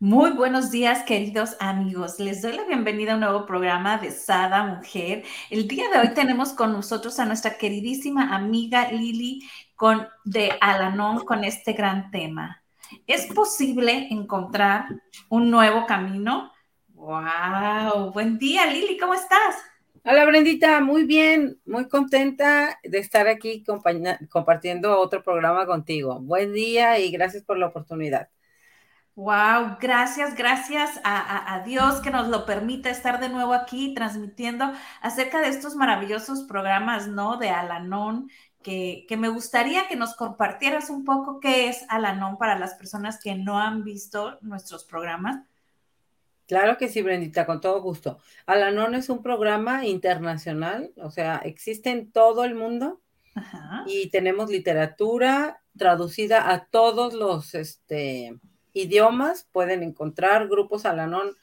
Muy buenos días, queridos amigos. Les doy la bienvenida a un nuevo programa de Sada Mujer. El día de hoy tenemos con nosotros a nuestra queridísima amiga Lili con, de Alanon con este gran tema. ¿Es posible encontrar un nuevo camino? ¡Wow! Buen día, Lili, ¿cómo estás? Hola, Brendita, muy bien, muy contenta de estar aquí compartiendo otro programa contigo. Buen día y gracias por la oportunidad. Wow, gracias, gracias a, Dios que nos lo permita estar de nuevo aquí transmitiendo acerca de estos maravillosos programas, ¿no? De Alanon, que, que, me gustaría que nos compartieras un poco qué es Alanon para las personas que no han visto nuestros programas. Claro que sí, Brendita, con todo gusto. Alanon es un programa internacional, o sea, existe en todo el mundo y tenemos literatura traducida a todos los, este, idiomas, pueden encontrar grupos Alanón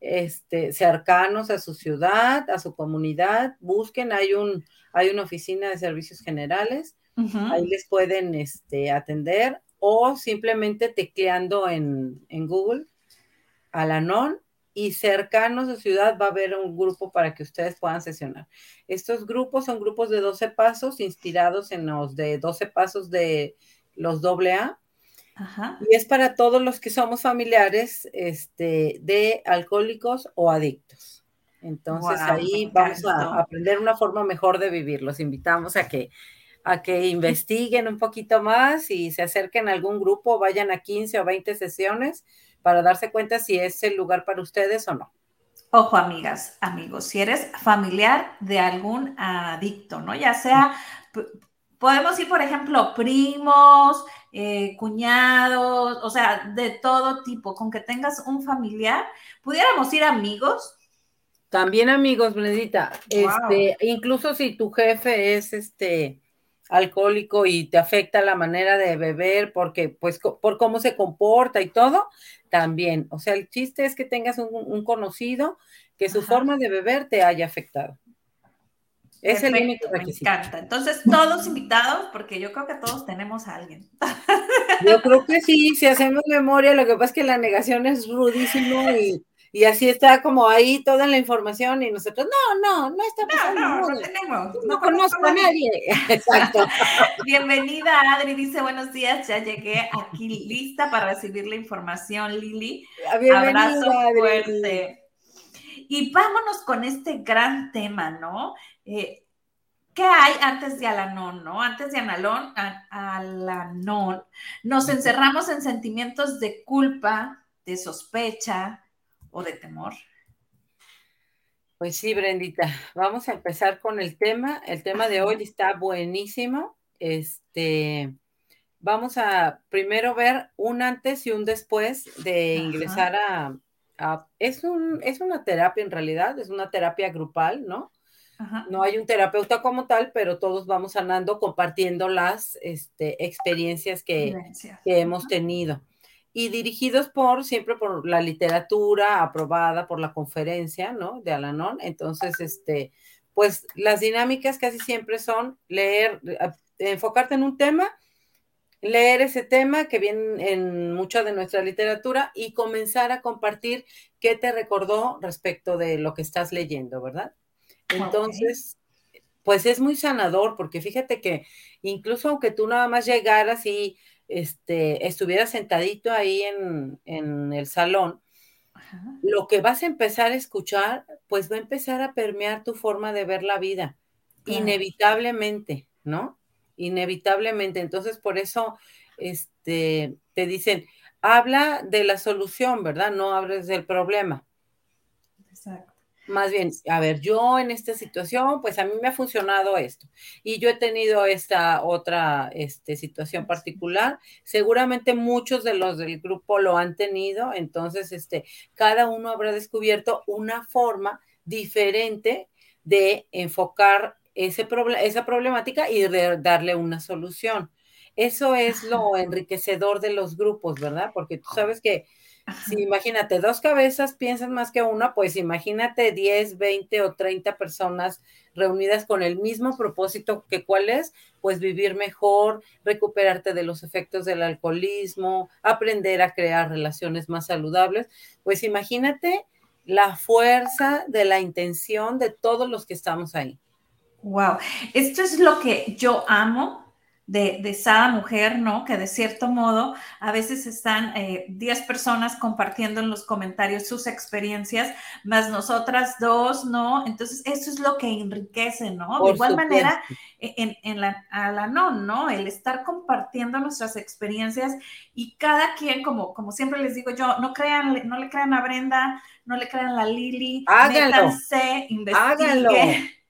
este, cercanos a su ciudad, a su comunidad, busquen, hay, un, hay una oficina de servicios generales, ahí les pueden este, atender o simplemente tecleando en, en Google Alanon y cercanos a su ciudad va a haber un grupo para que ustedes puedan sesionar. Estos grupos son grupos de 12 pasos inspirados en los de 12 pasos de los AA y es para todos los que somos familiares este, de alcohólicos o adictos. Entonces ahí vamos a aprender una forma mejor de vivir. Los invitamos a que, a que investiguen un poquito más y se acerquen a algún grupo, vayan a 15 o 20 sesiones para darse cuenta si es el lugar para ustedes o no. Ojo, amigas, amigos, si eres familiar de algún adicto, ¿no? Ya sea, podemos ir, por ejemplo, primos, eh, cuñados, o sea, de todo tipo, con que tengas un familiar, pudiéramos ir amigos. También amigos, Benedita. Este, incluso si tu jefe es este alcohólico y te afecta la manera de beber porque pues por cómo se comporta y todo, también. O sea, el chiste es que tengas un, conocido que su forma de beber te haya afectado. Es el único requisito. Me encanta. Entonces, todos invitados, porque yo creo que todos tenemos a alguien. Yo creo que sí, si hacemos memoria, lo que pasa es que la negación es rudísimo y, y así está como ahí toda la información y nosotros, no, no, no está pasando. No, no, no tenemos. No, conozco a nadie. Exacto. Bienvenida, Adri, dice buenos días, ya llegué aquí lista para recibir la información, Lili. Bienvenida, Abrazo fuerte. Y vámonos con este gran tema, ¿no? Eh, ¿Qué hay antes de Alanón, no? Antes de Analón, Alanón, nos encerramos en sentimientos de culpa, de sospecha o de temor. Pues sí, Brendita, vamos a empezar con el tema. El tema de hoy está buenísimo. Este, vamos a primero ver un antes y un después de ingresar a, es, un, es una terapia en realidad, es una terapia grupal, ¿no? No hay un terapeuta como tal, pero todos vamos sanando compartiendo las este, experiencias que, hemos tenido. Y dirigidos por, siempre por la literatura aprobada por la conferencia, ¿no? De Alanon. Entonces, este, pues las dinámicas casi siempre son leer, enfocarte en un tema, leer ese tema que viene en mucha de nuestra literatura y comenzar a compartir qué te recordó respecto de lo que estás leyendo, ¿verdad? Entonces, pues es muy sanador, porque fíjate que incluso aunque tú nada más llegaras y este, estuvieras sentadito ahí en, el salón, lo que vas a empezar a escuchar, pues va a empezar a permear tu forma de ver la vida, inevitablemente, ¿no? Inevitablemente. Entonces, por eso, este, te dicen, habla de la solución, ¿verdad? No hables del problema. Exacto. Más bien, a ver, yo en esta situación, pues a mí me ha funcionado esto y yo he tenido esta otra este, situación particular. Seguramente muchos de los del grupo lo han tenido, entonces, este, cada uno habrá descubierto una forma diferente de enfocar ese esa problemática y de darle una solución. Eso es lo enriquecedor de los grupos, ¿verdad? Porque tú sabes que si imagínate, dos cabezas piensan más que una, pues imagínate 10, 20 o 30 personas reunidas con el mismo propósito que cuál es, pues vivir mejor, recuperarte de los efectos del alcoholismo, aprender a crear relaciones más saludables. Pues imagínate la fuerza de la intención de todos los que estamos ahí. Wow, esto es lo que yo amo de, de Sada Mujer, ¿no? Que de cierto modo a veces están 10 eh, personas compartiendo en los comentarios sus experiencias, más nosotras dos, ¿no? Entonces, eso es lo que enriquece, ¿no? de igual manera, e, en, en la, a la non, ¿no? El estar compartiendo nuestras experiencias y cada quien, como, como siempre les digo yo, no crean, no le crean a Brenda, no le crean a Lili, háganlo, métanse, háganlo.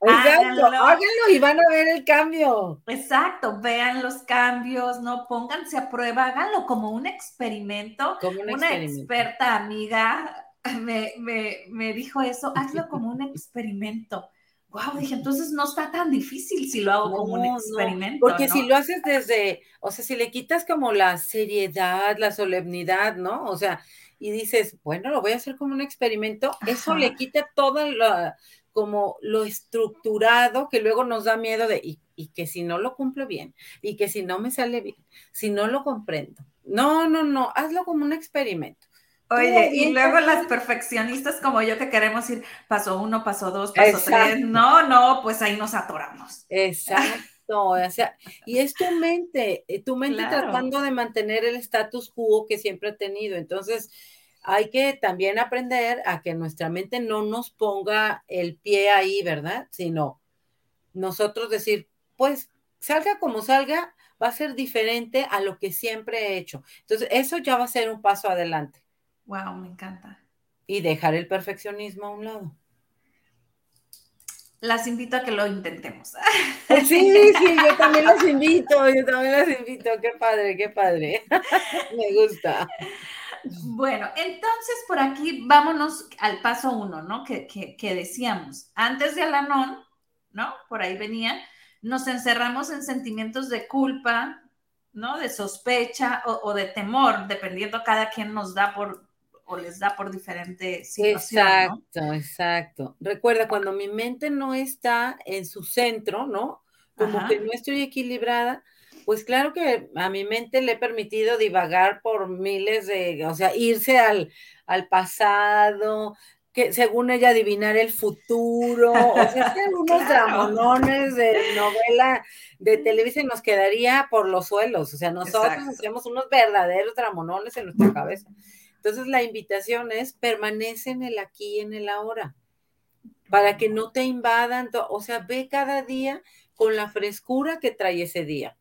Exacto, háganlo. y van a ver el cambio. Exacto, vean los cambios, no pónganse a prueba, háganlo como un experimento. Como un Una experta amiga me, me, dijo eso, hazlo como un experimento. Wow, dije, entonces no está tan difícil si lo hago como un experimento. porque si lo haces desde, o sea, si le quitas como la seriedad, la solemnidad, ¿no? O sea, y dices, bueno, lo voy a hacer como un experimento, eso le quita toda la, como lo estructurado que luego nos da miedo de, y, que si no lo cumplo bien, y que si no me sale bien, si no lo comprendo. No, no, no, hazlo como un experimento. Oye, y luego las perfeccionistas como yo que queremos ir paso uno, paso dos, paso tres, no, no, pues ahí nos atoramos. Exacto, o sea, y es tu mente, eh, tu mente tratando de mantener el status quo que siempre ha tenido. Entonces, hay que también aprender a que nuestra mente no nos ponga el pie ahí, ¿verdad? Sino nosotros decir, pues salga como salga, va a ser diferente a lo que siempre he hecho. Entonces, eso ya va a ser un paso adelante. Wow, me encanta. Y dejar el perfeccionismo a un lado. Las invito a que lo intentemos. Sí, sí, yo también los invito, yo también los invito. Qué padre, qué padre. Me gusta. Bueno, entonces por aquí vámonos al paso uno, ¿no? Que, decíamos, antes de Alanón, ¿no? Por ahí venía, nos encerramos en sentimientos de culpa, ¿no? De sospecha o, de temor, dependiendo cada quien nos da por o les da por diferente situación. Exacto, exacto. Recuerda, cuando mi mente no está en su centro, ¿no? Como que no estoy equilibrada, pues claro que a mi mente le he permitido divagar por miles de, o sea, irse al, al pasado, que según ella adivinar el futuro, o sea, que algunos dramonones de novela de televisión nos quedaría por los suelos, o sea, nosotros hacemos unos verdaderos dramonones en nuestra cabeza. Entonces la invitación es permanece en el aquí y en el ahora, para que no te invadan, o sea, ve cada día con la frescura que trae ese día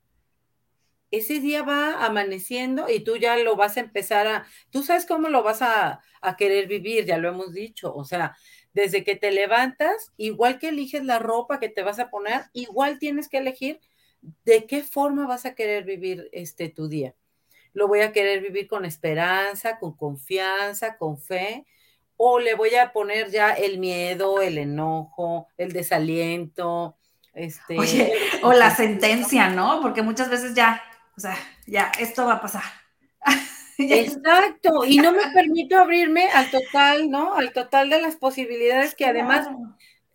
ese día va amaneciendo y tú ya lo vas a empezar a, tú sabes cómo lo vas a, querer vivir, ya lo hemos dicho, o sea, desde que te levantas, igual que eliges la ropa que te vas a poner, igual tienes que elegir de qué forma vas a querer vivir este tu día. Lo voy a querer vivir con esperanza, con confianza, con fe, o le voy a poner ya el miedo, el enojo, el desaliento, este, o la sentencia, ¿no? Porque muchas veces ya o sea, ya, esto va a pasar. Exacto, y no me permito abrirme al total, ¿no? Al total de las posibilidades que además,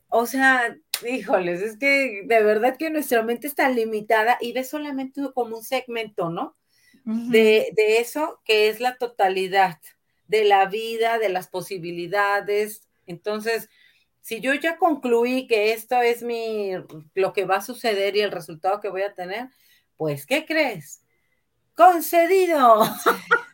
o sea, híjoles, es que de verdad que nuestra mente está limitada y ve solamente como un segmento, ¿no? de, de eso que es la totalidad de la vida, de las posibilidades. Entonces, si yo ya concluí que esto es mi, lo que va a suceder y el resultado que voy a tener, pues, ¿qué crees? Concedido.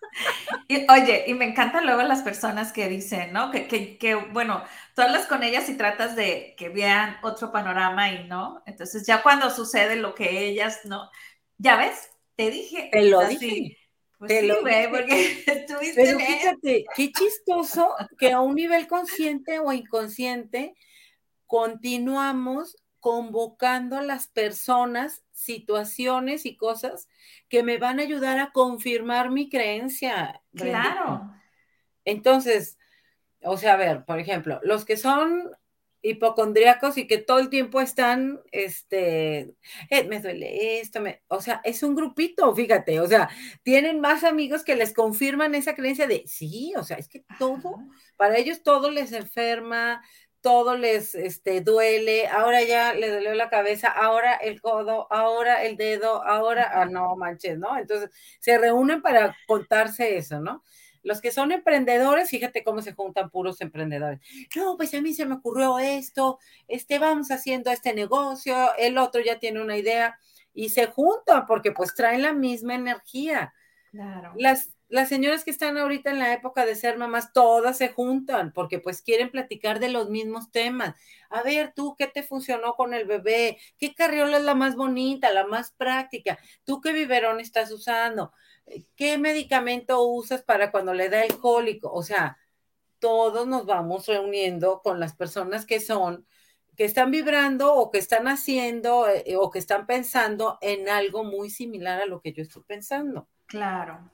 Y, oye, y me encantan luego las personas que dicen, ¿no? Que, que, bueno, tú hablas con ellas y tratas de que vean otro panorama y no. Entonces, ya cuando sucede lo que ellas, ¿no? Ya ves, te dije. Te lo dije. Pues sí, güey, porque estuviste Pero fíjate, qué chistoso que a un nivel consciente o inconsciente continuamos convocando a las personas, situaciones y cosas que me van a ayudar a confirmar mi creencia. Claro. Entonces, o sea, a ver, por ejemplo, los que son hipocondríacos y que todo el tiempo están, este, eh, me duele esto, me, o sea, es un grupito, fíjate, o sea, tienen más amigos que les confirman esa creencia de, sí, o sea, es que todo, para ellos todo les enferma, todo les este, duele, ahora ya le dolió la cabeza, ahora el codo, ahora el dedo, ahora, ah, no manches, ¿no? Entonces se reúnen para contarse eso, ¿no? Los que son emprendedores, fíjate cómo se juntan puros emprendedores. No, pues a mí se me ocurrió esto, este, vamos haciendo este negocio, el otro ya tiene una idea y se juntan porque pues traen la misma energía. Claro. Las, las señoras que están ahorita en la época de ser mamás, todas se juntan porque pues quieren platicar de los mismos temas. A ver, tú, ¿qué te funcionó con el bebé? ¿Qué carriola es la más bonita, la más práctica? ¿Tú qué biberón estás usando? ¿qué medicamento usas para cuando le da el cólico? O sea, todos nos vamos reuniendo con las personas que son, que están vibrando o que están haciendo eh, o que están pensando en algo muy similar a lo que yo estoy pensando. Claro.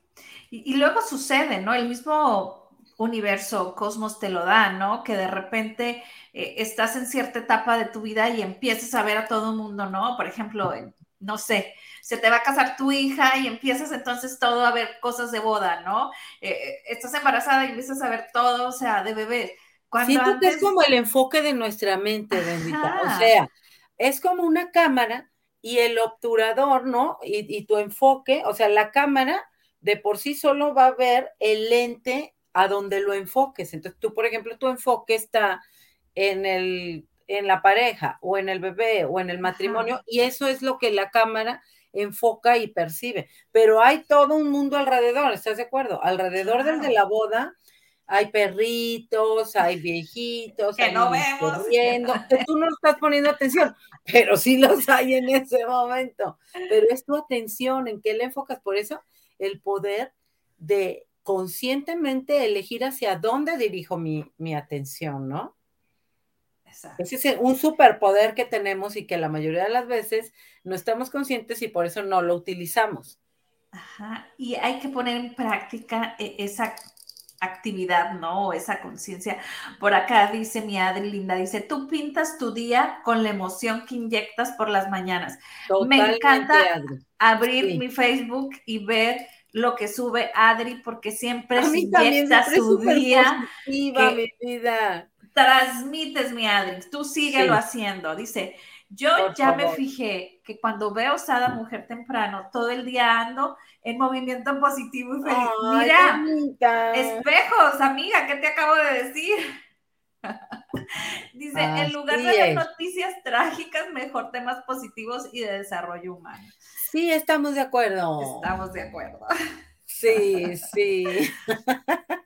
Y, luego sucede, ¿no? El mismo universo, cosmos te lo da, ¿no? Que de repente eh, estás en cierta etapa de tu vida y empiezas a ver a todo el mundo, ¿no? Por ejemplo, no sé, se te va a casar tu hija y empiezas entonces todo a ver cosas de boda, ¿no? Eh, eh, estás embarazada y empiezas a ver todo, o sea, de bebé. Siento que es como el enfoque de nuestra mente, bendita. O sea, es como una cámara y el obturador, ¿no? Y, y tu enfoque, o sea, la cámara de por sí solo va a ver el lente a donde lo enfoques. Entonces, tú, por ejemplo, tu enfoque está en el en la pareja o en el bebé o en el matrimonio y eso es lo que la cámara enfoca y percibe. Pero hay todo un mundo alrededor, ¿estás de acuerdo? Alrededor del de la boda hay perritos, hay viejitos, que no vemos. que tú no estás poniendo atención, pero sí los hay en ese momento. Pero es tu atención, ¿en qué le enfocas? Por eso el poder de conscientemente elegir hacia dónde dirijo mi, mi atención, ¿no? Ese es un superpoder que tenemos y que la mayoría de las veces no estamos conscientes y por eso no lo utilizamos. Ajá, y hay que poner en práctica e, esa actividad, ¿no? Esa conciencia. Por acá dice mi Adri Linda, dice, tú pintas tu día con la emoción que inyectas por las mañanas. Me encanta abrir mi Facebook y ver lo que sube Adri porque siempre se inyecta su día. Positiva, mi vida transmites, mi Adri, tú síguelo haciendo. Dice, yo ya me fijé que cuando veo Sada Mujer temprano, todo el día ando en movimiento positivo y feliz. Mira, espejos, amiga, ¿qué te acabo de decir? Dice, en lugar de ver noticias trágicas, mejor temas positivos y de desarrollo humano. Sí, estamos de acuerdo. Estamos de acuerdo. Sí, sí.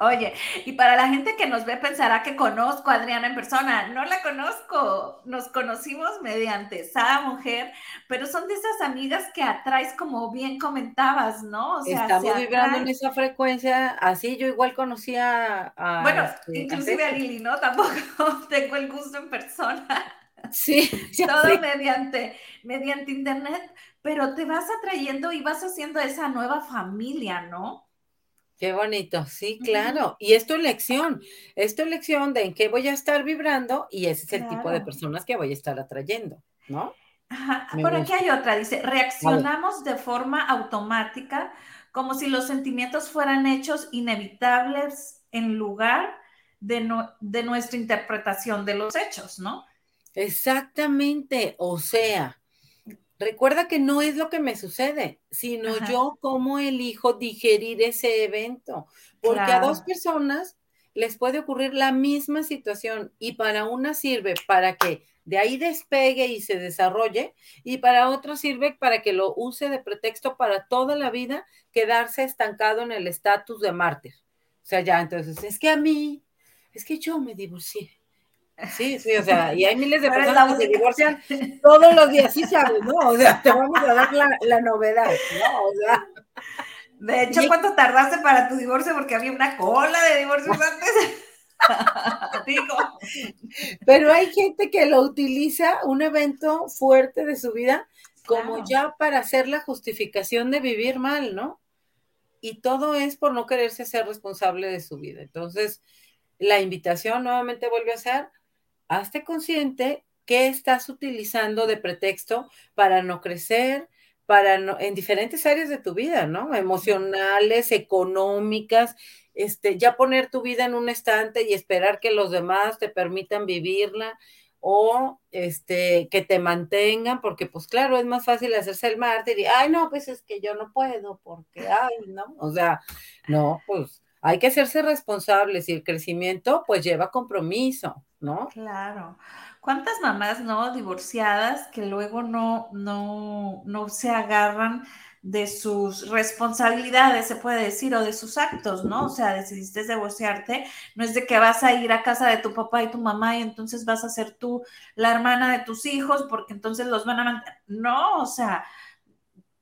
Oye, y para la gente que nos ve pensará que conozco a Adriana en persona. No la conozco. Nos conocimos mediante Sada Mujer, pero son de esas amigas que atraes, como bien comentabas, ¿no? O sea, Estamos vibrando en esa frecuencia. Así yo igual conocía a. Bueno, este, inclusive a, Lili, ¿no? Tampoco tengo el gusto en persona. Sí, todo mediante, mediante internet, pero te vas atrayendo y vas haciendo esa nueva familia, ¿no? Qué bonito, sí, claro. Y es tu elección, es tu elección de en qué voy a estar vibrando y ese es el tipo de personas que voy a estar atrayendo, ¿no? Ajá. Por aquí hay otra, dice, reaccionamos de forma automática como si los sentimientos fueran hechos inevitables en lugar de, de nuestra interpretación de los hechos, ¿no? Exactamente, o sea, Recuerda que no es lo que me sucede, sino yo cómo elijo digerir ese evento. Porque a dos personas les puede ocurrir la misma situación y para una sirve para que de ahí despegue y se desarrolle y para otro sirve para que lo use de pretexto para toda la vida quedarse estancado en el estatus de mártir. O sea, ya entonces, es que a mí, es que yo me divorcié Sí, sí, o sea, y hay miles de personas que se divorcian todos los días, sí sabes, ¿no? O sea, te vamos a dar la, novedad, ¿no? O sea. De hecho, ¿cuánto tardaste para tu divorcio? Porque había una cola de divorcios antes. Digo. Pero hay gente que lo utiliza, un evento fuerte de su vida, como ya para hacer la justificación de vivir mal, ¿no? Y todo es por no quererse ser responsable de su vida. Entonces, la invitación nuevamente vuelve a ser, hazte consciente qué estás utilizando de pretexto para no crecer, para en diferentes áreas de tu vida, ¿no? Emocionales, económicas, este, ya poner tu vida en un estante y esperar que los demás te permitan vivirla o este, que te mantengan, porque pues claro, es más fácil hacerse el mártir y, ay, no, pues es que yo no puedo, porque, ay, no, o sea, no, pues hay que hacerse responsables y el crecimiento pues lleva compromiso, ¿no? Claro. ¿Cuántas mamás, no, divorciadas que luego no, no, no se agarran de sus responsabilidades, se puede decir, o de sus actos, ¿no? O sea, decidiste divorciarte, no es de que vas a ir a casa de tu papá y tu mamá y entonces vas a ser tú la hermana de tus hijos porque entonces los van a mantener. No, o sea,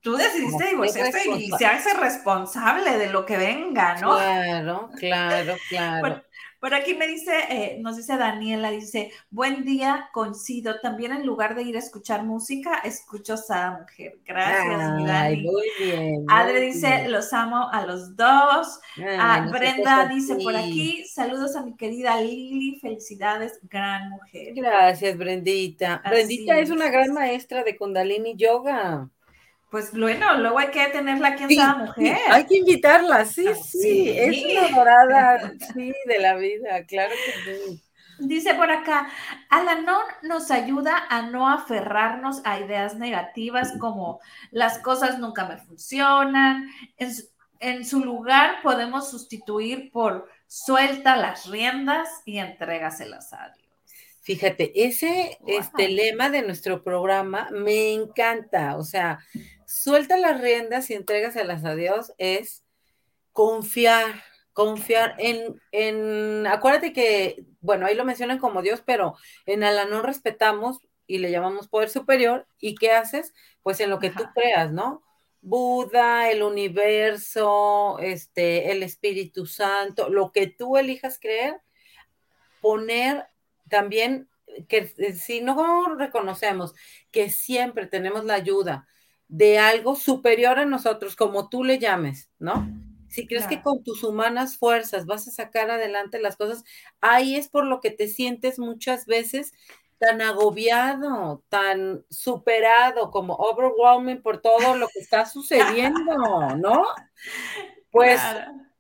tú decidiste divorciarte y se hace responsable de lo que venga, ¿no? Claro, claro, claro. Por aquí me dice, eh, nos dice Daniela, dice, buen día, coincido. También en lugar de ir a escuchar música, escucho a Mujer. Gracias, Ay, Muy bien. Adre dice, los amo a los dos. Ah, Brenda dice por aquí, saludos a mi querida Lili, felicidades, gran mujer. Gracias, Brendita. Brendita es una gran maestra de Kundalini Yoga. Pues bueno, luego hay que tenerla aquí en sí, Mujer. hay que invitarla, sí, sí, es una dorada, sí, de la vida, claro que sí. Dice por acá, Alanon nos ayuda a no aferrarnos a ideas negativas como las cosas nunca me funcionan. En su, en su lugar podemos sustituir por suelta las riendas y entrégaselas a Dios. Fíjate, ese este lema de nuestro programa me encanta, o sea, suelta las riendas y las a Dios es confiar, confiar en, en, acuérdate que, bueno, ahí lo mencionan como Dios, pero en no respetamos y le llamamos poder superior, ¿y qué haces? Pues en lo que tú creas, ¿no? Buda, el universo, este, el Espíritu Santo, lo que tú elijas creer, poner también que si no reconocemos que siempre tenemos la ayuda de algo superior a nosotros, como tú le llames, ¿no? Si crees que con tus humanas fuerzas vas a sacar adelante las cosas, ahí es por lo que te sientes muchas veces tan agobiado, tan superado, como overwhelming por todo lo que está sucediendo, ¿no? Pues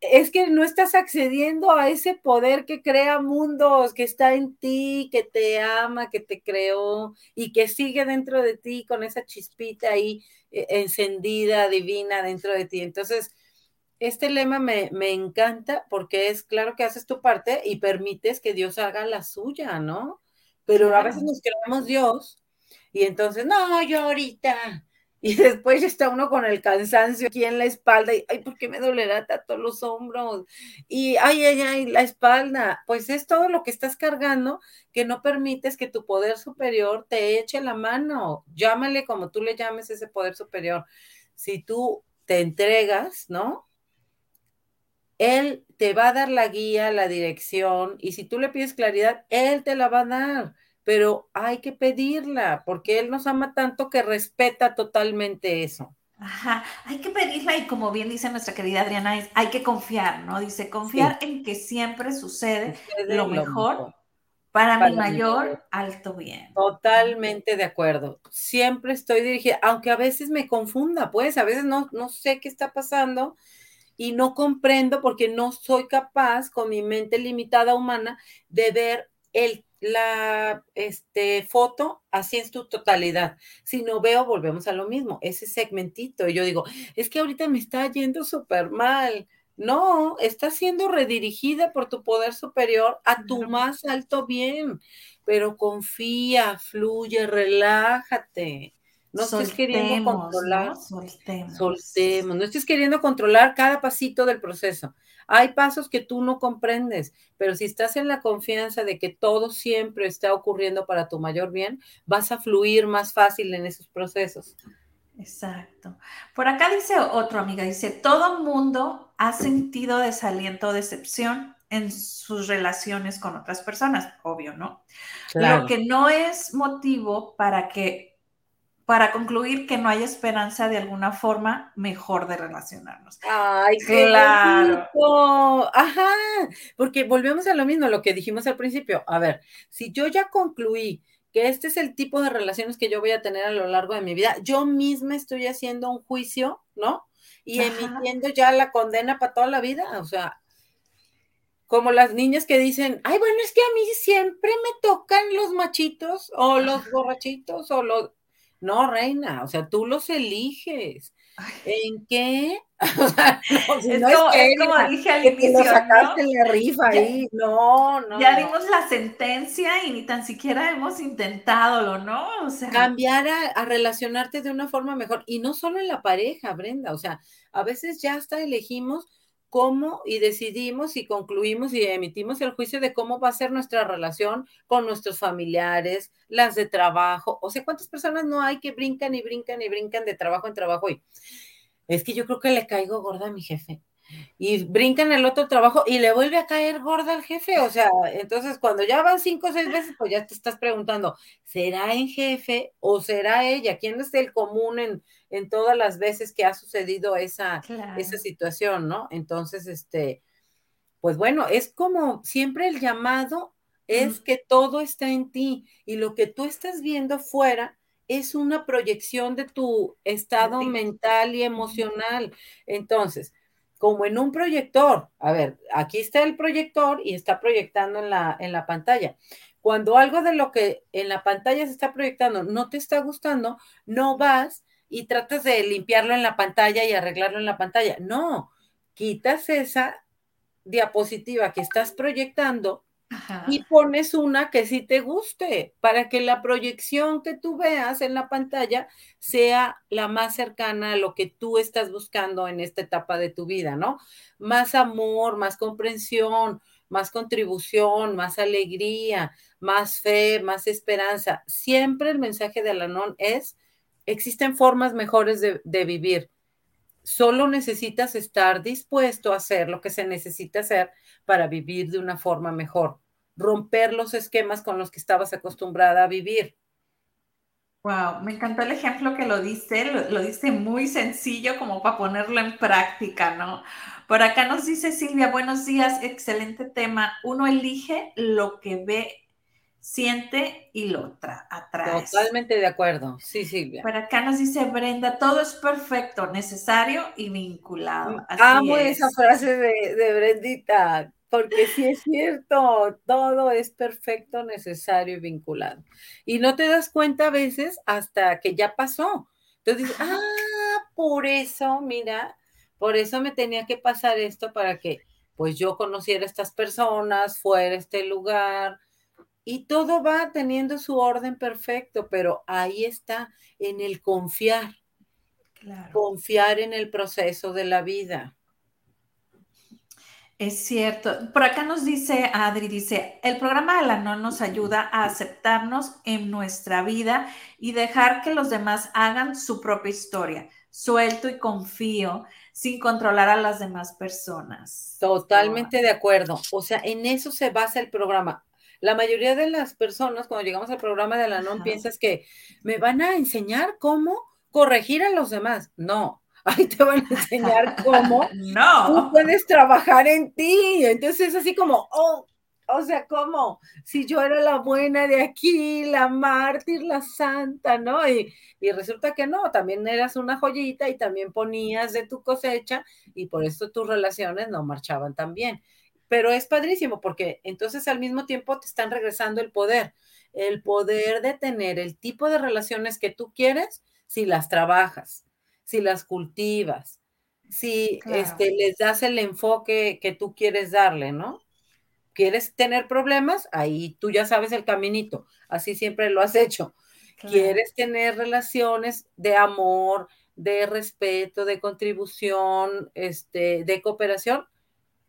es que no estás accediendo a ese poder que crea mundos, que está en ti, que te ama, que te creó y que sigue dentro de ti con esa chispita ahí eh, encendida, divina dentro de ti. Entonces, este lema me, me, encanta porque es claro que haces tu parte y permites que Dios haga la suya, ¿no? Pero a veces nos creemos Dios y entonces, no, yo ahorita, y después está uno con el cansancio aquí en la espalda y, ay, ¿por qué me dolerá tanto los hombros? Y, ay, ay, ay, la espalda. Pues es todo lo que estás cargando que no permites que tu poder superior te eche la mano. Llámale como tú le llames ese poder superior. Si tú te entregas, ¿no? Él te va a dar la guía, la dirección, y si tú le pides claridad, Él te la va a dar pero hay que pedirla, porque Él nos ama tanto que respeta totalmente eso. Ajá, hay que pedirla y como bien dice nuestra querida Adriana, hay que confiar, ¿no? Dice, confiar en que siempre sucede, lo, mejor para, mi mayor alto bien. Totalmente de acuerdo. Siempre estoy dirigida, aunque a veces me confunda, pues a veces no, no sé qué está pasando y no comprendo porque no soy capaz con mi mente limitada humana de ver el la este, foto así en su totalidad. Si no veo, volvemos a lo mismo, ese segmentito. Y yo digo, es que ahorita me está yendo súper mal. No, está siendo redirigida por tu poder superior a tu más alto bien, pero confía, fluye, relájate. No estés queriendo controlar. ¿no? Soltemos. Soltemos. No estés queriendo controlar cada pasito del proceso. Hay pasos que tú no comprendes, pero si estás en la confianza de que todo siempre está ocurriendo para tu mayor bien, vas a fluir más fácil en esos procesos. Exacto. Por acá dice otra amiga, dice, todo mundo ha sentido desaliento o decepción en sus relaciones con otras personas, obvio, ¿no? Lo que no es motivo para que para concluir que no hay esperanza de alguna forma mejor de relacionarnos. Ay, claro. Ajá, porque volvemos a lo mismo, lo que dijimos al principio. A ver, si yo ya concluí que este es el tipo de relaciones que yo voy a tener a lo largo de mi vida, yo misma estoy haciendo un juicio, ¿no? Y emitiendo ya la condena para toda la vida, o sea, como las niñas que dicen, ay, bueno, es que a mí siempre me tocan los machitos o los borrachitos o los... No, reina, o sea, tú los eliges. ¿En qué? O sea, no, si no es, como dije al inicio, sacaste ¿no? la rifa ahí. No, no. Ya dimos la sentencia y ni tan siquiera hemos intentado, ¿no? O sea. Cambiar a, a, relacionarte de una forma mejor. Y no solo en la pareja, Brenda. O sea, a veces ya hasta elegimos cómo y decidimos y concluimos y emitimos el juicio de cómo va a ser nuestra relación con nuestros familiares, las de trabajo. O sea, ¿cuántas personas no hay que brincan y brincan y brincan de trabajo en trabajo? Y es que yo creo que le caigo gorda a mi jefe y brinca en el otro trabajo y le vuelve a caer gorda al jefe. O sea, entonces cuando ya van cinco o seis veces, pues ya te estás preguntando, ¿será el jefe o será ella? ¿Quién es el común en, en todas las veces que ha sucedido esa, esa situación, ¿no? Entonces, este, pues bueno, es como siempre el llamado es que todo está en ti y lo que tú estás viendo fuera es una proyección de tu estado mental y emocional. Entonces, como en un proyector. A ver, aquí está el proyector y está proyectando en la, en la pantalla. Cuando algo de lo que en la pantalla se está proyectando no te está gustando, no vas y tratas de limpiarlo en la pantalla y arreglarlo en la pantalla. No, quitas esa diapositiva que estás proyectando y pones una que sí te guste para que la proyección que tú veas en la pantalla sea la más cercana a lo que tú estás buscando en esta etapa de tu vida, ¿no? Más amor, más comprensión, más contribución, más alegría, más fe, más esperanza. Siempre el mensaje de Alanón es, existen formas mejores de, de vivir. Solo necesitas estar dispuesto a hacer lo que se necesita hacer para vivir de una forma mejor, romper los esquemas con los que estabas acostumbrada a vivir. Wow, me encantó el ejemplo que lo dice, lo, dice muy sencillo como para ponerlo en práctica, ¿no? Por acá nos dice Silvia, buenos días, excelente tema. Uno elige lo que ve, siente y lo atrae. Totalmente de acuerdo, sí, Silvia. Por acá nos dice Brenda, todo es perfecto, necesario y vinculado. Así Amo es. esa frase de, de Brendita, porque sí es cierto, todo es perfecto, necesario y vinculado. Y no te das cuenta a veces hasta que ya pasó. Entonces dices, ah, por eso, mira, por eso me tenía que pasar esto para que pues yo conociera a estas personas, fuera a este lugar. Y todo va teniendo su orden perfecto, pero ahí está en el confiar. Claro. Confiar en el proceso de la vida. Es cierto. Por acá nos dice Adri, dice, el programa de la NON nos ayuda a aceptarnos en nuestra vida y dejar que los demás hagan su propia historia. Suelto y confío sin controlar a las demás personas. Totalmente de acuerdo. O sea, en eso se basa el programa. La mayoría de las personas, cuando llegamos al programa de la NON, piensas que me van a enseñar cómo corregir a los demás. No, ahí te van a enseñar cómo no. tú puedes trabajar en ti. Entonces es así como, oh, o sea, ¿cómo? Si yo era la buena de aquí, la mártir, la santa, ¿no? Y, y, resulta que no, también eras una joyita y también ponías de tu cosecha y por eso tus relaciones no marchaban tan bien. Pero es padrísimo porque entonces al mismo tiempo te están regresando el poder, el poder de tener el tipo de relaciones que tú quieres si las trabajas si las cultivas, si claro. este, les das el enfoque que tú quieres darle, ¿no? ¿Quieres tener problemas? Ahí tú ya sabes el caminito, así siempre lo has hecho. Claro. ¿Quieres tener relaciones de amor, de respeto, de contribución, este, de cooperación?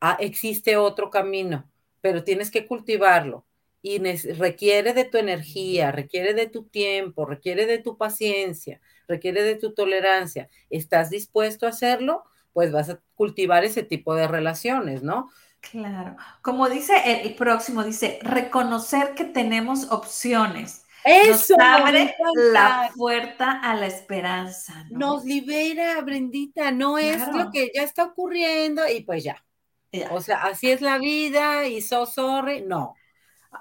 Ah, existe otro camino, pero tienes que cultivarlo. y requiere de tu energía, requiere de tu tiempo, requiere de tu paciencia, requiere de tu tolerancia, ¿estás dispuesto a hacerlo? Pues vas a cultivar ese tipo de relaciones, ¿no? Claro. Como dice el, próximo, dice, reconocer que tenemos opciones. Eso nos abre la puerta a la esperanza. Nos libera, Brendita, no es lo que ya está ocurriendo y pues ya. O sea, así es la vida y so sorry. No,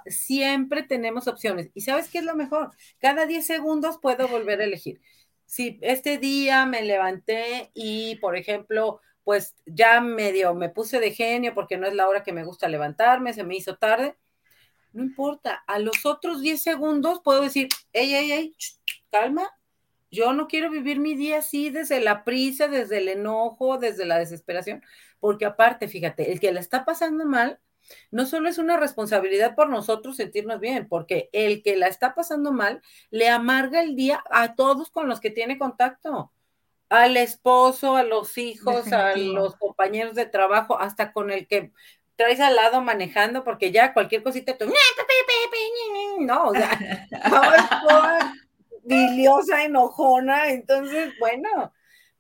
siempre tenemos opciones. ¿Y sabes qué es lo mejor? Cada 10 segundos puedo volver a elegir. Si este día me levanté y, por ejemplo, pues ya medio me puse de genio porque no es la hora que me gusta levantarme, se me hizo tarde, no importa, a los otros 10 segundos puedo decir, hey, hey, hey, calma, yo no quiero vivir mi día así desde la prisa, desde el enojo, desde la desesperación, porque aparte, fíjate, el que la está pasando mal, no solo es una responsabilidad por nosotros sentirnos bien, porque el que la está pasando mal le amarga el día a todos con los que tiene contacto, al esposo, a los hijos, a los compañeros de trabajo, hasta con el que traes al lado manejando, porque ya cualquier cosita, tú, no, o sea, ahora biliosa, enojona, entonces, bueno,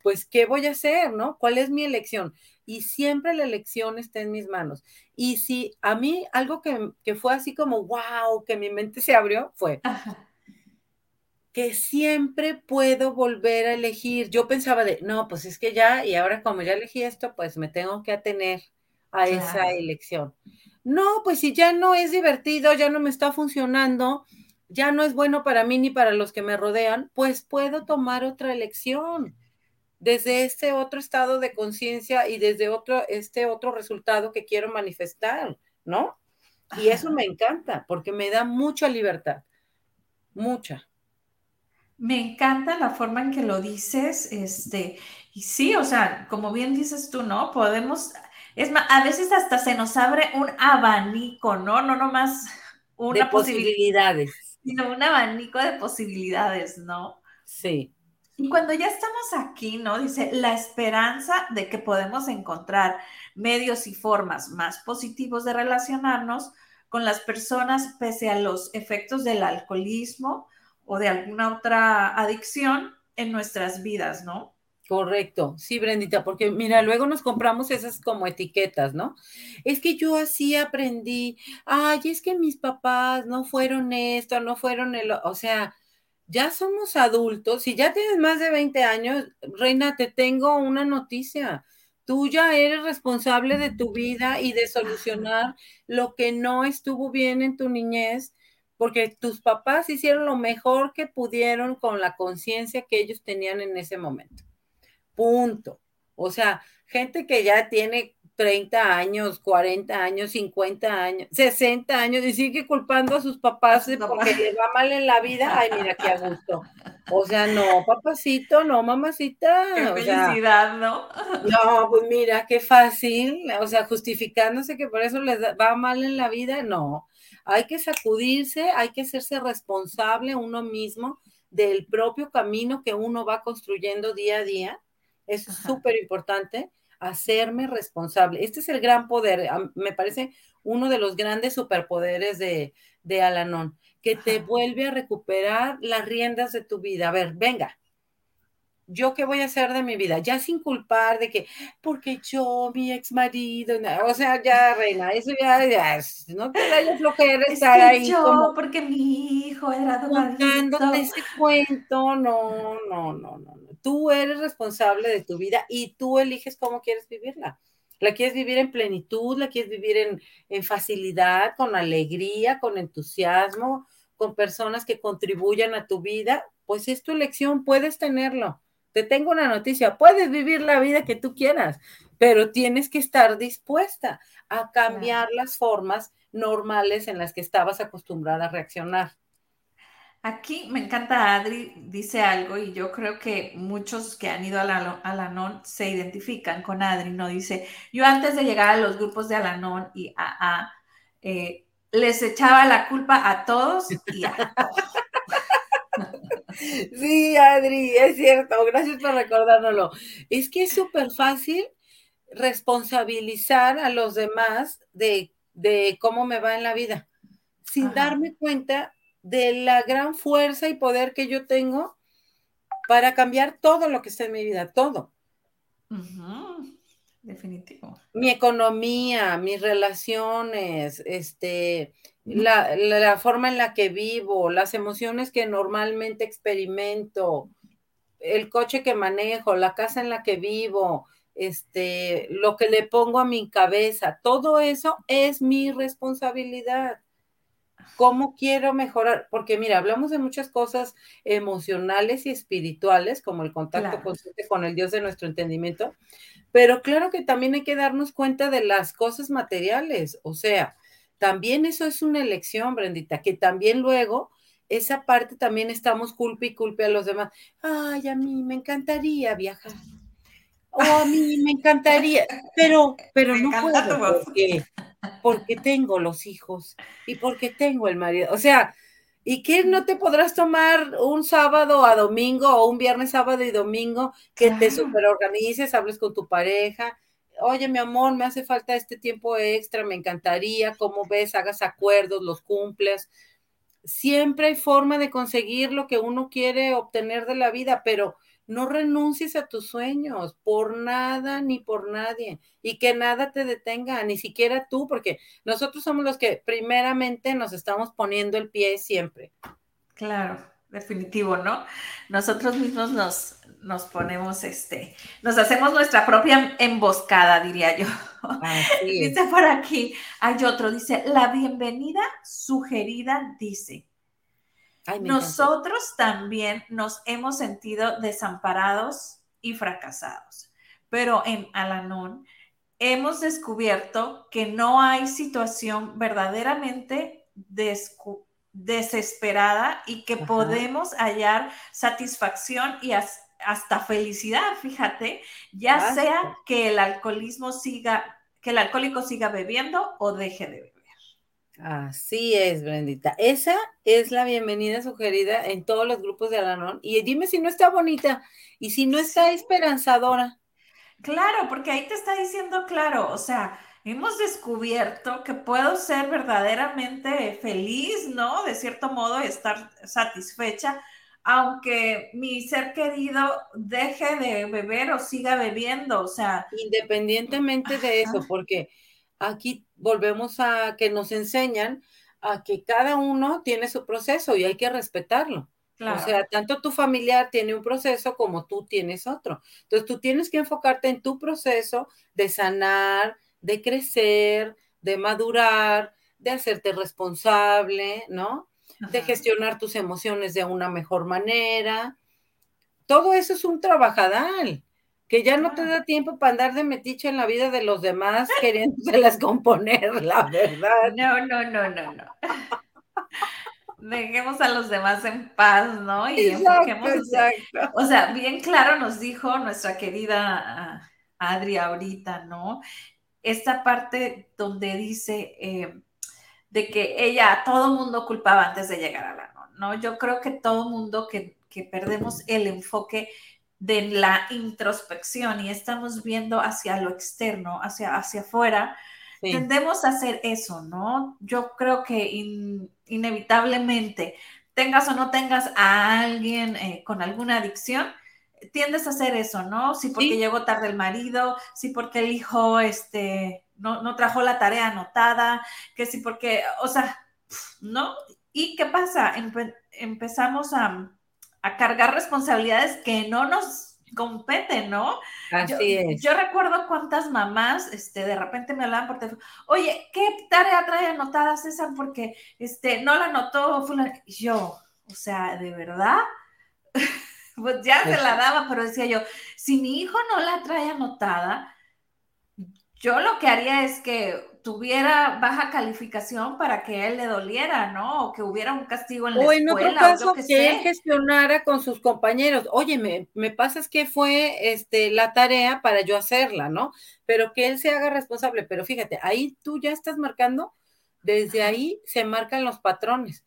pues, ¿qué voy a hacer, no? ¿Cuál es mi elección? Y siempre la elección está en mis manos. Y si a mí algo que, fue así como, wow, que mi mente se abrió, fue que siempre puedo volver a elegir. Yo pensaba de, no, pues es que ya, y ahora como ya elegí esto, pues me tengo que atener a esa elección. No, pues si ya no es divertido, ya no me está funcionando, ya no es bueno para mí ni para los que me rodean, pues puedo tomar otra elección desde este otro estado de conciencia y desde otro, este otro resultado que quiero manifestar, ¿no? Y eso me encanta porque me da mucha libertad, mucha. Me encanta la forma en que lo dices, este, y sí, o sea, como bien dices tú, ¿no? Podemos, es más, a veces hasta se nos abre un abanico, ¿no? No nomás una de posibilidades, sino un abanico de posibilidades, ¿no? Sí. Y cuando ya estamos aquí, ¿no? Dice, la esperanza de que podemos encontrar medios y formas más positivos de relacionarnos con las personas pese a los efectos del alcoholismo o de alguna otra adicción en nuestras vidas, ¿no? Correcto, sí, Brendita, porque mira, luego nos compramos esas como etiquetas, ¿no? Es que yo así aprendí, ay, es que mis papás no fueron esto, no fueron el, o sea, ya somos adultos y ya tienes más de 20 años, Reina, te tengo una noticia. Tú ya eres responsable de tu vida y de solucionar lo que no estuvo bien en tu niñez, porque tus papás hicieron lo mejor que pudieron con la conciencia que ellos tenían en ese momento. Punto. O sea, gente que ya tiene 30 años, 40 años, 50 años, 60 años y sigue culpando a sus papás porque le va mal en la vida. Ay, mira qué a gusto. O sea, no, papacito, no, mamacita. Qué felicidad, ¿no? No, pues mira, qué fácil. O sea, justificándose que por eso les va mal en la vida, no. Hay que sacudirse, hay que hacerse responsable uno mismo del propio camino que uno va construyendo día a día. Es súper importante hacerme responsable. Este es el gran poder, me parece uno de los grandes superpoderes de, de Alanón, que te vuelve a recuperar las riendas de tu vida. A ver, venga, ¿yo qué voy a hacer de mi vida? Ya sin culpar de que, porque yo, mi ex marido, o sea, ya, reina, eso ya, ya no te da flojera estar ahí. Yo, porque mi hijo era contándote ese cuento, no, no, no, no. Tú eres responsable de tu vida y tú eliges cómo quieres vivirla. La quieres vivir en plenitud, la quieres vivir en, en facilidad, con alegría, con entusiasmo, con personas que contribuyan a tu vida, pues es tu elección, puedes tenerlo. Te tengo una noticia, puedes vivir la vida que tú quieras, pero tienes que estar dispuesta a cambiar las formas normales en las que estabas acostumbrada a reaccionar. Aquí me encanta Adri, dice algo y yo creo que muchos que han ido a la, Alanon se identifican con Adri, ¿no? Dice, yo antes de llegar a los grupos de Alanon y a, eh, les echaba la culpa a todos y a Sí, Adri, es cierto, gracias por recordárnoslo. Es que es súper fácil responsabilizar a los demás de, de cómo me va en la vida sin darme cuenta de la gran fuerza y poder que yo tengo para cambiar todo lo que está en mi vida, todo. Definitivo. Mi economía, mis relaciones, este, la, la, forma en la que vivo, las emociones que normalmente experimento, el coche que manejo, la casa en la que vivo, este, lo que le pongo a mi cabeza, todo eso es mi responsabilidad. ¿Cómo quiero mejorar? Porque mira, hablamos de muchas cosas emocionales y espirituales, como el contacto consciente con el Dios de nuestro entendimiento, pero claro que también hay que darnos cuenta de las cosas materiales, o sea, también eso es una elección, Brendita, que también luego esa parte también estamos culpa y culpa a los demás. Ay, a mí me encantaría viajar. O a mí me encantaría, pero, pero no puedo porque, porque tengo los hijos y porque tengo el marido. O sea, ¿y qué no te podrás tomar un sábado a domingo o un viernes, sábado y domingo que te superorganices, hables con tu pareja? Oye, mi amor, me hace falta este tiempo extra, me encantaría, ¿cómo ves? Hagas acuerdos, los cumples siempre hay forma de conseguir lo que uno quiere obtener de la vida, pero no renuncies a tus sueños por nada ni por nadie y que nada te detenga, ni siquiera tú, porque nosotros somos los que primeramente nos estamos poniendo el pie siempre. Claro, definitivo, ¿no? Nosotros mismos nos, nos ponemos, este, nos hacemos nuestra propia emboscada, diría yo. dice por aquí, hay otro, dice, la bienvenida sugerida dice, nosotros también nos hemos sentido desamparados y fracasados, pero en Alanón hemos descubierto que no hay situación verdaderamente desesperada y que podemos hallar satisfacción y hasta felicidad, fíjate, ya sea que el alcoholismo siga, que el alcohólico siga bebiendo o deje de beber. Así es, Brendita. Esa es la bienvenida sugerida en todos los grupos de Alanón. Y dime si no está bonita y si no está esperanzadora. Claro, porque ahí te está diciendo claro, o sea, hemos descubierto que puedo ser verdaderamente feliz, ¿no? De cierto modo, estar satisfecha, aunque mi ser querido deje de beber o siga bebiendo, o sea. Independientemente de eso, porque aquí volvemos a que nos enseñan a que cada uno tiene su proceso y hay que respetarlo. O sea, tanto tu familiar tiene un proceso como tú tienes otro. Entonces, tú tienes que enfocarte en tu proceso de sanar, de crecer, de madurar, de hacerte responsable, ¿no? De gestionar tus emociones de una mejor manera. Todo eso es un trabajadal que ya no te da tiempo para andar de metiche en la vida de los demás las componer, la verdad. No, no, no, no, no. Dejemos a los demás en paz, ¿no? Y exacto, exacto. O sea, bien claro nos dijo nuestra querida ah, Adri ahorita, ¿no? Esta parte donde dice eh, de que ella a todo mundo culpaba antes de llegar a la ¿no? Yo creo que todo mundo que, que perdemos el enfoque de la introspección y estamos viendo hacia lo externo, hacia, hacia afuera, tendemos a hacer eso, ¿no? Yo creo que inevitablemente, tengas o no tengas a alguien eh, con alguna adicción, tiendes a hacer eso, ¿no? Si porque llegó tarde el marido, si porque el hijo este, no, no trajo la tarea anotada, que si porque, o sea, ¿no? ¿Y qué pasa? empezamos a a cargar responsabilidades que no nos competen, ¿no? Así yo, es. Yo recuerdo cuántas mamás, este, de repente me hablaban por teléfono, oye, ¿qué tarea trae anotada César? Porque, este, no la anotó yo, o sea, ¿de verdad? pues ya se la daba, pero decía yo, si mi hijo no la trae anotada, yo lo que haría es que tuviera baja calificación para que él le doliera, ¿no? O que hubiera un castigo en la escuela. O en otro caso, que, él gestionara con sus compañeros. Oye, me, me pasas que fue este, la tarea para yo hacerla, ¿no? Pero que él se haga responsable. Pero fíjate, ahí tú ya estás marcando, desde ahí se marcan los patrones.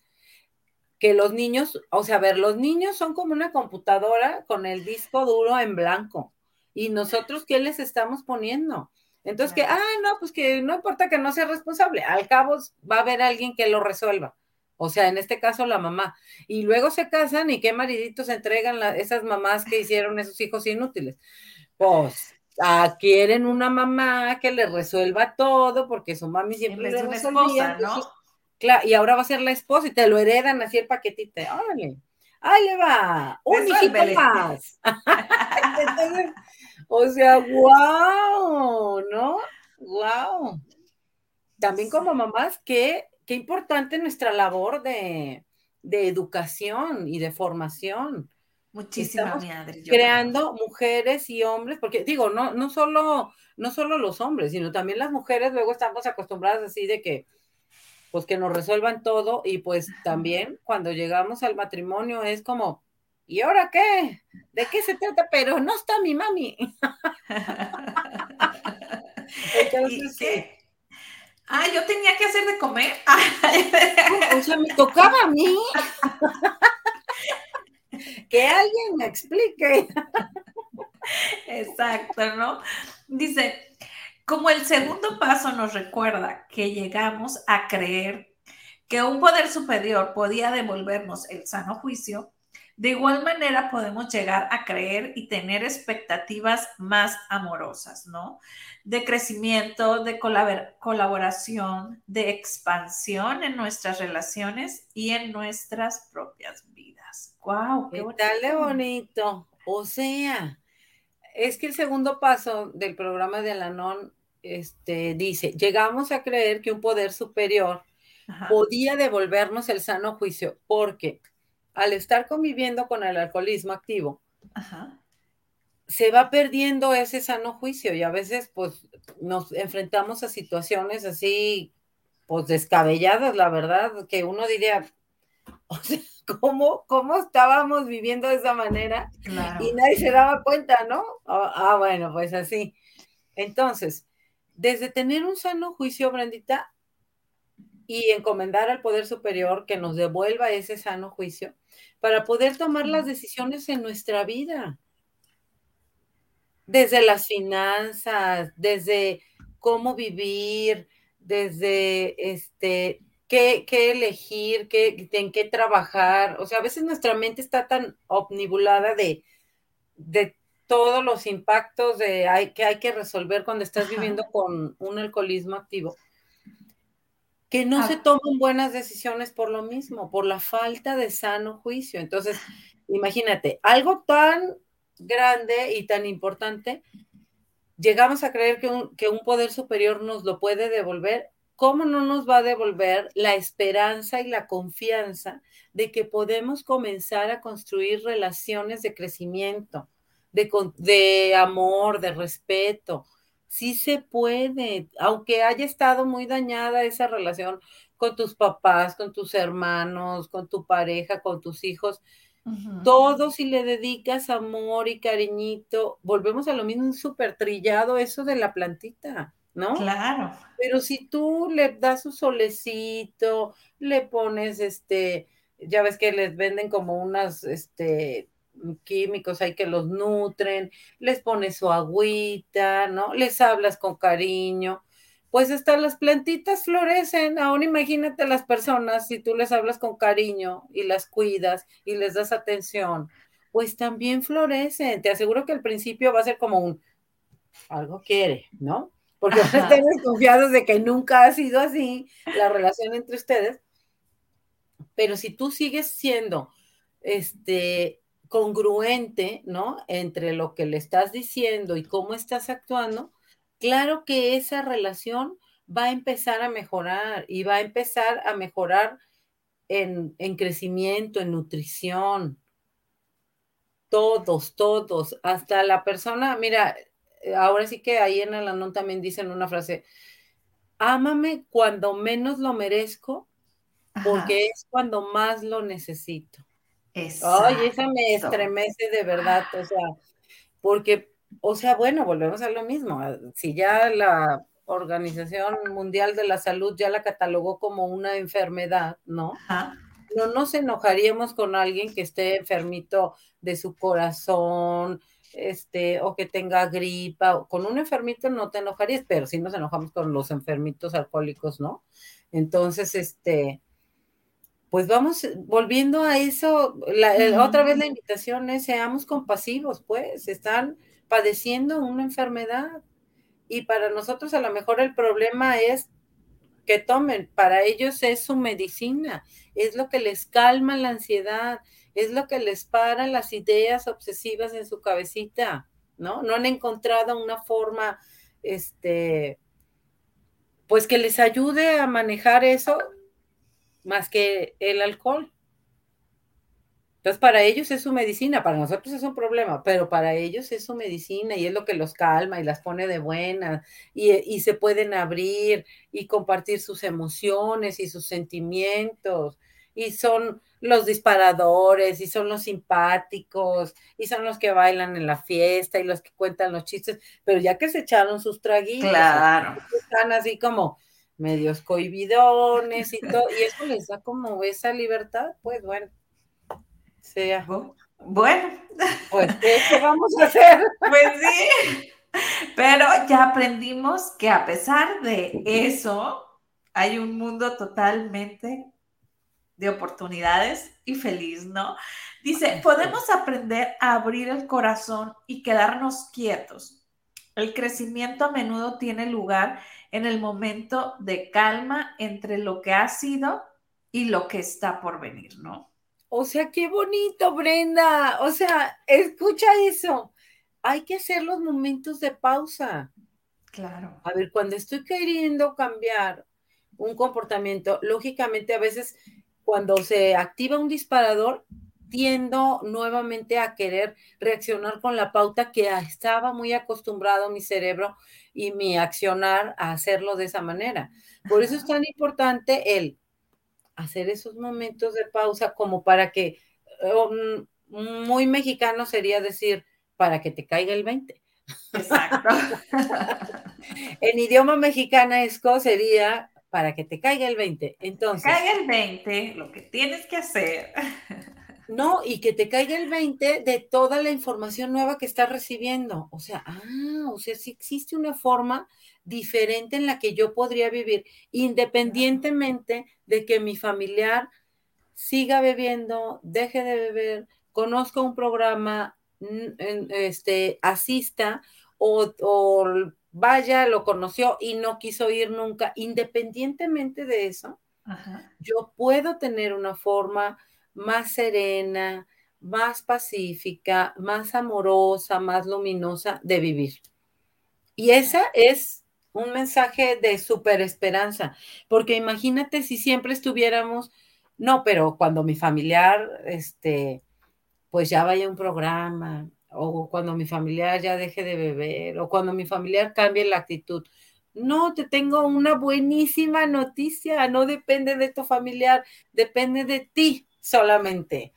Que los niños, o sea, a ver, los niños son como una computadora con el disco duro en blanco. ¿Y nosotros qué les estamos poniendo? Entonces, que, ah, no, pues que no importa que no sea responsable, al cabo va a haber alguien que lo resuelva. O sea, en este caso la mamá. Y luego se casan y qué mariditos entregan esas mamás que hicieron esos hijos inútiles. Pues quieren una mamá que le resuelva todo porque su mami siempre le resolvía. ¿no? Claro, y ahora va a ser la esposa y te lo heredan así el paquetito. Órale, ahí le va, un hijito más. o sea, wow, ¿no? Wow. También como mamás, qué, qué importante nuestra labor de, de educación y de formación. Muchísima creando mujeres y hombres, porque digo, no, no solo, no solo los hombres, sino también las mujeres, luego estamos acostumbradas así de que, pues que nos resuelvan todo, y pues también cuando llegamos al matrimonio es como, ¿y ahora qué? ¿De qué se trata? Pero no está mi mami. Entonces, qué? Ah, yo tenía que hacer de comer. o sea, me tocaba a mí. que alguien me explique. Exacto, ¿no? Dice, como el segundo paso nos recuerda que llegamos a creer que un poder superior podía devolvernos el sano juicio, de igual manera podemos llegar a creer y tener expectativas más amorosas, ¿no? De crecimiento, de colaboración, de expansión en nuestras relaciones y en nuestras propias vidas. ¡Wow! ¡Qué, ¿Qué bonito! O sea, es que el segundo paso del programa de Alanon este, dice, llegamos a creer que un poder superior podía devolvernos el sano juicio, porque al estar conviviendo con el alcoholismo activo, se va perdiendo ese sano juicio y a veces pues nos enfrentamos a situaciones así, pues descabelladas, la verdad, que uno diría, o sea, ¿cómo, cómo estábamos viviendo de esa manera? Y nadie se daba cuenta, ¿no? Ah, ah, bueno, pues así. Entonces, desde tener un sano juicio, Brandita, y encomendar al Poder Superior que nos devuelva ese sano juicio para poder tomar las decisiones en nuestra vida. Desde las finanzas, desde cómo vivir, desde este, qué, elegir, qué, en qué trabajar. O sea, a veces nuestra mente está tan omnibulada de, de todos los impactos de hay, que hay que resolver cuando estás viviendo con un alcoholismo activo que no se toman buenas decisiones por lo mismo, por la falta de sano juicio. Entonces, imagínate, algo tan grande y tan importante, llegamos a creer que un, que un poder superior nos lo puede devolver. ¿Cómo no nos va a devolver la esperanza y la confianza de que podemos comenzar a construir relaciones de crecimiento, de, de amor, de respeto, sí se puede, aunque haya estado muy dañada esa relación con tus papás, con tus hermanos, con tu pareja, con tus hijos. Todo si le dedicas amor y cariñito, volvemos a lo mismo, súper trillado eso de la plantita, ¿no? Claro. Pero si tú le das su solecito, le pones este, ya ves que les venden como unas, este, químicos hay que los nutren, les pones su agüita, ¿no? Les hablas con cariño, pues hasta las plantitas florecen. Aún imagínate las personas, si tú les hablas con cariño y las cuidas y les das atención, pues también florecen. Te aseguro que al principio va a ser como un, algo quiere, ¿no? Porque estén desconfiados de que nunca ha sido así la relación entre ustedes. Pero si tú sigues siendo, este, congruente, ¿no? Entre lo que le estás diciendo y cómo estás actuando, claro que esa relación va a empezar a mejorar y va a empezar a mejorar en, crecimiento, en nutrición. Todos, todos, hasta la persona, mira, ahora sí que ahí en el anón también dicen una frase, ámame cuando menos lo merezco, porque es cuando más lo necesito. Ay, esa me estremece de verdad, o sea, porque, o sea, bueno, volvemos a lo mismo. Ah, si ya la Organización Mundial de la Salud ya la catalogó como una enfermedad, ¿no? No nos enojaríamos con alguien que esté enfermito de su corazón, este, o que tenga gripa, con un enfermito no te enojarías, pero sí nos enojamos con los enfermitos alcohólicos, ¿no? Entonces, este, pues vamos volviendo a eso, otra vez la invitación es seamos compasivos, pues, están padeciendo una enfermedad y para nosotros a lo mejor el problema es que tomen, para ellos es su medicina, es lo que les calma la ansiedad, es lo que les para las ideas obsesivas en su cabecita, ¿no? No han encontrado una forma, este, pues que les ayude a manejar eso más que el alcohol. Entonces, para ellos es su medicina, para nosotros es un problema, pero para ellos es su medicina y es lo que los calma y las pone de buena y, y se pueden abrir y compartir sus emociones y sus sentimientos y son los disparadores y son los simpáticos y son los que bailan en la fiesta y los que cuentan los chistes, pero ya que se echaron sus traguitos, claro. están así como medios cohibidones y todo, y eso les da como esa libertad, pues bueno, sea. Bueno, pues ¿qué vamos a hacer? Pues sí, pero ya aprendimos que a pesar de eso, hay un mundo totalmente de oportunidades y feliz, ¿no? Dice, podemos aprender a abrir el corazón y quedarnos quietos. El crecimiento a menudo tiene lugar en el momento de calma entre lo que ha sido y lo que está por venir, ¿no? O sea, qué bonito, Brenda. O sea, escucha eso. Hay que hacer los momentos de pausa. Claro. A ver, cuando estoy queriendo cambiar un comportamiento, lógicamente a veces cuando se activa un disparador, tiendo nuevamente a querer reaccionar con la pauta que estaba muy acostumbrado mi cerebro y mi accionar a hacerlo de esa manera. Por eso es tan importante el hacer esos momentos de pausa como para que, um, muy mexicano sería decir, para que te caiga el 20. Exacto. en idioma mexicanesco sería para que te caiga el 20. Entonces. Caiga el 20, lo que tienes que hacer. No, y que te caiga el 20 de toda la información nueva que estás recibiendo. O sea, ah, o sea, sí existe una forma diferente en la que yo podría vivir, independientemente de que mi familiar siga bebiendo, deje de beber, conozca un programa, este, asista o, o vaya, lo conoció y no quiso ir nunca, independientemente de eso, yo puedo tener una forma más serena, más pacífica, más amorosa, más luminosa de vivir. Y esa es un mensaje de super esperanza, porque imagínate si siempre estuviéramos, no, pero cuando mi familiar, este, pues ya vaya un programa, o cuando mi familiar ya deje de beber, o cuando mi familiar cambie la actitud. No, te tengo una buenísima noticia, no depende de tu familiar, depende de ti solamente.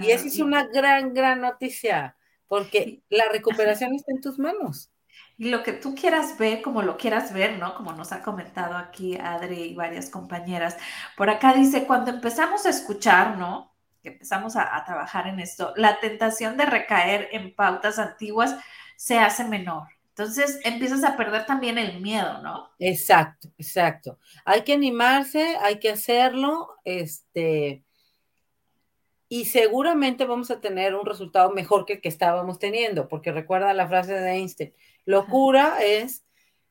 y esa es una gran, gran noticia, porque la recuperación está en tus manos. Y lo que tú quieras ver, como lo quieras ver, ¿no? Como nos ha comentado aquí Adri y varias compañeras. Por acá dice, cuando empezamos a escuchar, ¿no? que empezamos a, trabajar en esto, la tentación de recaer en pautas antiguas se hace menor. Entonces empiezas a perder también el miedo, ¿no? Exacto, exacto. Hay que animarse, hay que hacerlo, este, y seguramente vamos a tener un resultado mejor que el que estábamos teniendo, porque recuerda la frase de Einstein, locura es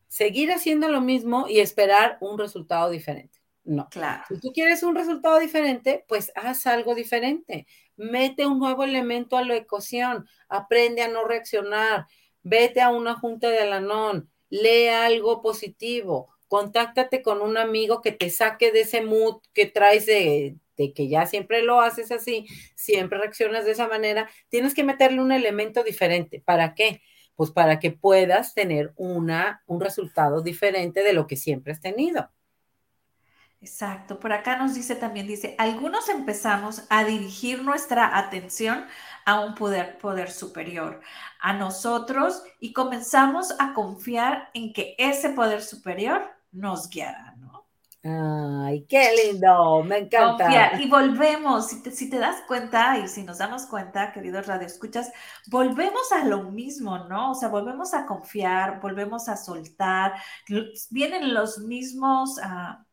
seguir haciendo lo mismo y esperar un resultado diferente. No. Claro. Si tú quieres un resultado diferente, pues haz algo diferente. Mete un nuevo elemento a la ecuación. Aprende a no reaccionar. Vete a una junta de Alanón. Lee algo positivo. Contáctate con un amigo que te saque de ese mood que traes de, de que ya siempre lo haces así, siempre reaccionas de esa manera. Tienes que meterle un elemento diferente. ¿Para qué? Pues para que puedas tener una, un resultado diferente de lo que siempre has tenido. Exacto. Por acá nos dice también, dice, algunos empezamos a dirigir nuestra atención a un poder, poder superior, a nosotros, y comenzamos a confiar en que ese poder superior nos guiará. Ay, qué lindo, me encanta. Confiar. Y volvemos, si te, si te das cuenta y si nos damos cuenta, queridos radioescuchas, volvemos a lo mismo, ¿no? O sea, volvemos a confiar, volvemos a soltar, vienen los mismos uh,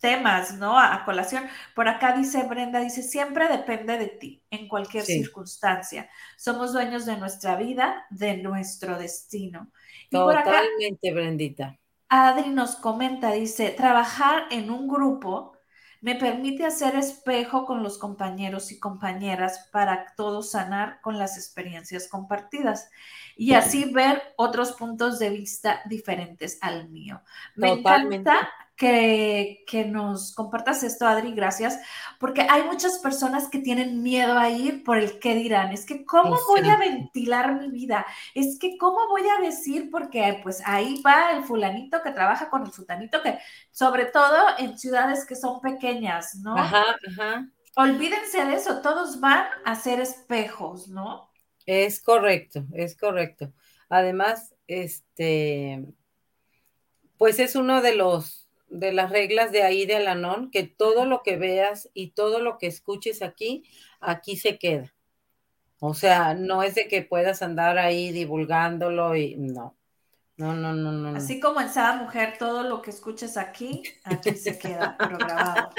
temas, ¿no? A, a, colación. Por acá dice Brenda, dice, siempre depende de ti, en cualquier sí. circunstancia. Somos dueños de nuestra vida, de nuestro destino. Y Totalmente, acá, Brendita. Adri nos comenta, dice, trabajar en un grupo me permite hacer espejo con los compañeros y compañeras para todos sanar con las experiencias compartidas y así ver otros puntos de vista diferentes al mío. Me Totalmente. encanta que, que, nos compartas esto, Adri, gracias, porque hay muchas personas que tienen miedo a ir por el qué dirán. Es que, ¿cómo voy a ventilar mi vida? Es que, ¿cómo voy a decir? Porque, pues, ahí va el fulanito que trabaja con el futanito, que sobre todo en ciudades que son pequeñas, ¿no? Ajá, ajá. Olvídense de eso, todos van a ser espejos, ¿no? Es correcto, es correcto. Además, este, pues es uno de los de las reglas de ahí de Alanón, que todo lo que veas y todo lo que escuches aquí, aquí se queda. O sea, no es de que puedas andar ahí divulgándolo y no. No, no, no, no. Así como en Sada Mujer, todo lo que escuches aquí, aquí se queda grabado.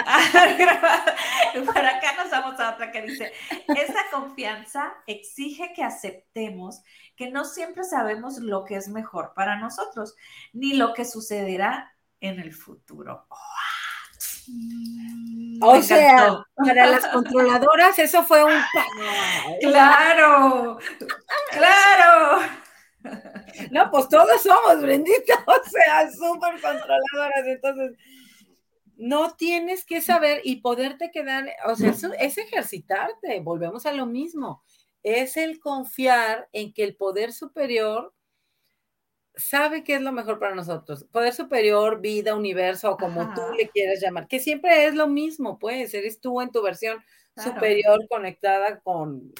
Por acá nos vamos a otra que dice, esa confianza exige que aceptemos que no siempre sabemos lo que es mejor para nosotros, ni lo que sucederá en el futuro. o sea, para las controladoras eso fue un... claro, claro. No, pues todos somos, Brendita, o sea, súper controladoras, entonces no tienes que saber y poderte quedar, o sea, eso es ejercitarte, volvemos a lo mismo, es el confiar en que el poder superior sabe qué es lo mejor para nosotros. Poder superior, vida, universo, o como Ajá. tú le quieras llamar, que siempre es lo mismo, pues, eres tú en tu versión claro. superior conectada con,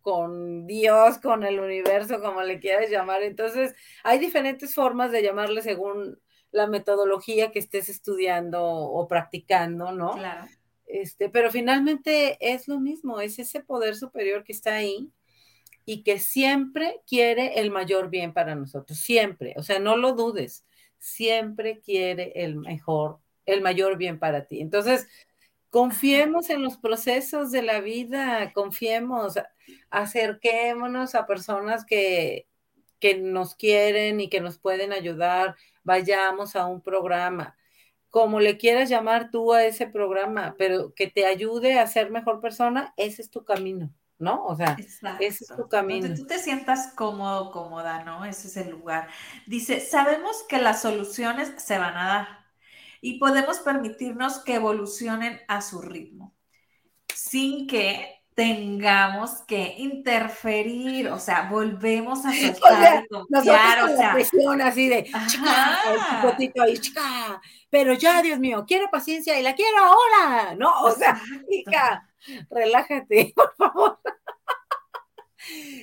con Dios, con el universo, como le quieras llamar. Entonces, hay diferentes formas de llamarle según la metodología que estés estudiando o practicando, ¿no? Claro. Este, pero finalmente es lo mismo, es ese poder superior que está ahí y que siempre quiere el mayor bien para nosotros, siempre, o sea, no lo dudes, siempre quiere el mejor, el mayor bien para ti. Entonces, confiemos en los procesos de la vida, confiemos, acerquémonos a personas que, que nos quieren y que nos pueden ayudar, vayamos a un programa, como le quieras llamar tú a ese programa, pero que te ayude a ser mejor persona, ese es tu camino. ¿No? O sea, Exacto. ese es tu camino. Donde tú te sientas cómodo, cómoda, ¿no? Ese es el lugar. Dice, sabemos que las soluciones se van a dar y podemos permitirnos que evolucionen a su ritmo, sin que tengamos que interferir, o sea, volvemos a soltar o sea, y confiar, o sea, presión así de chica, ahí, chica, pero ya, Dios mío, quiero paciencia y la quiero ahora, ¿no? O sea, chica, relájate, por favor.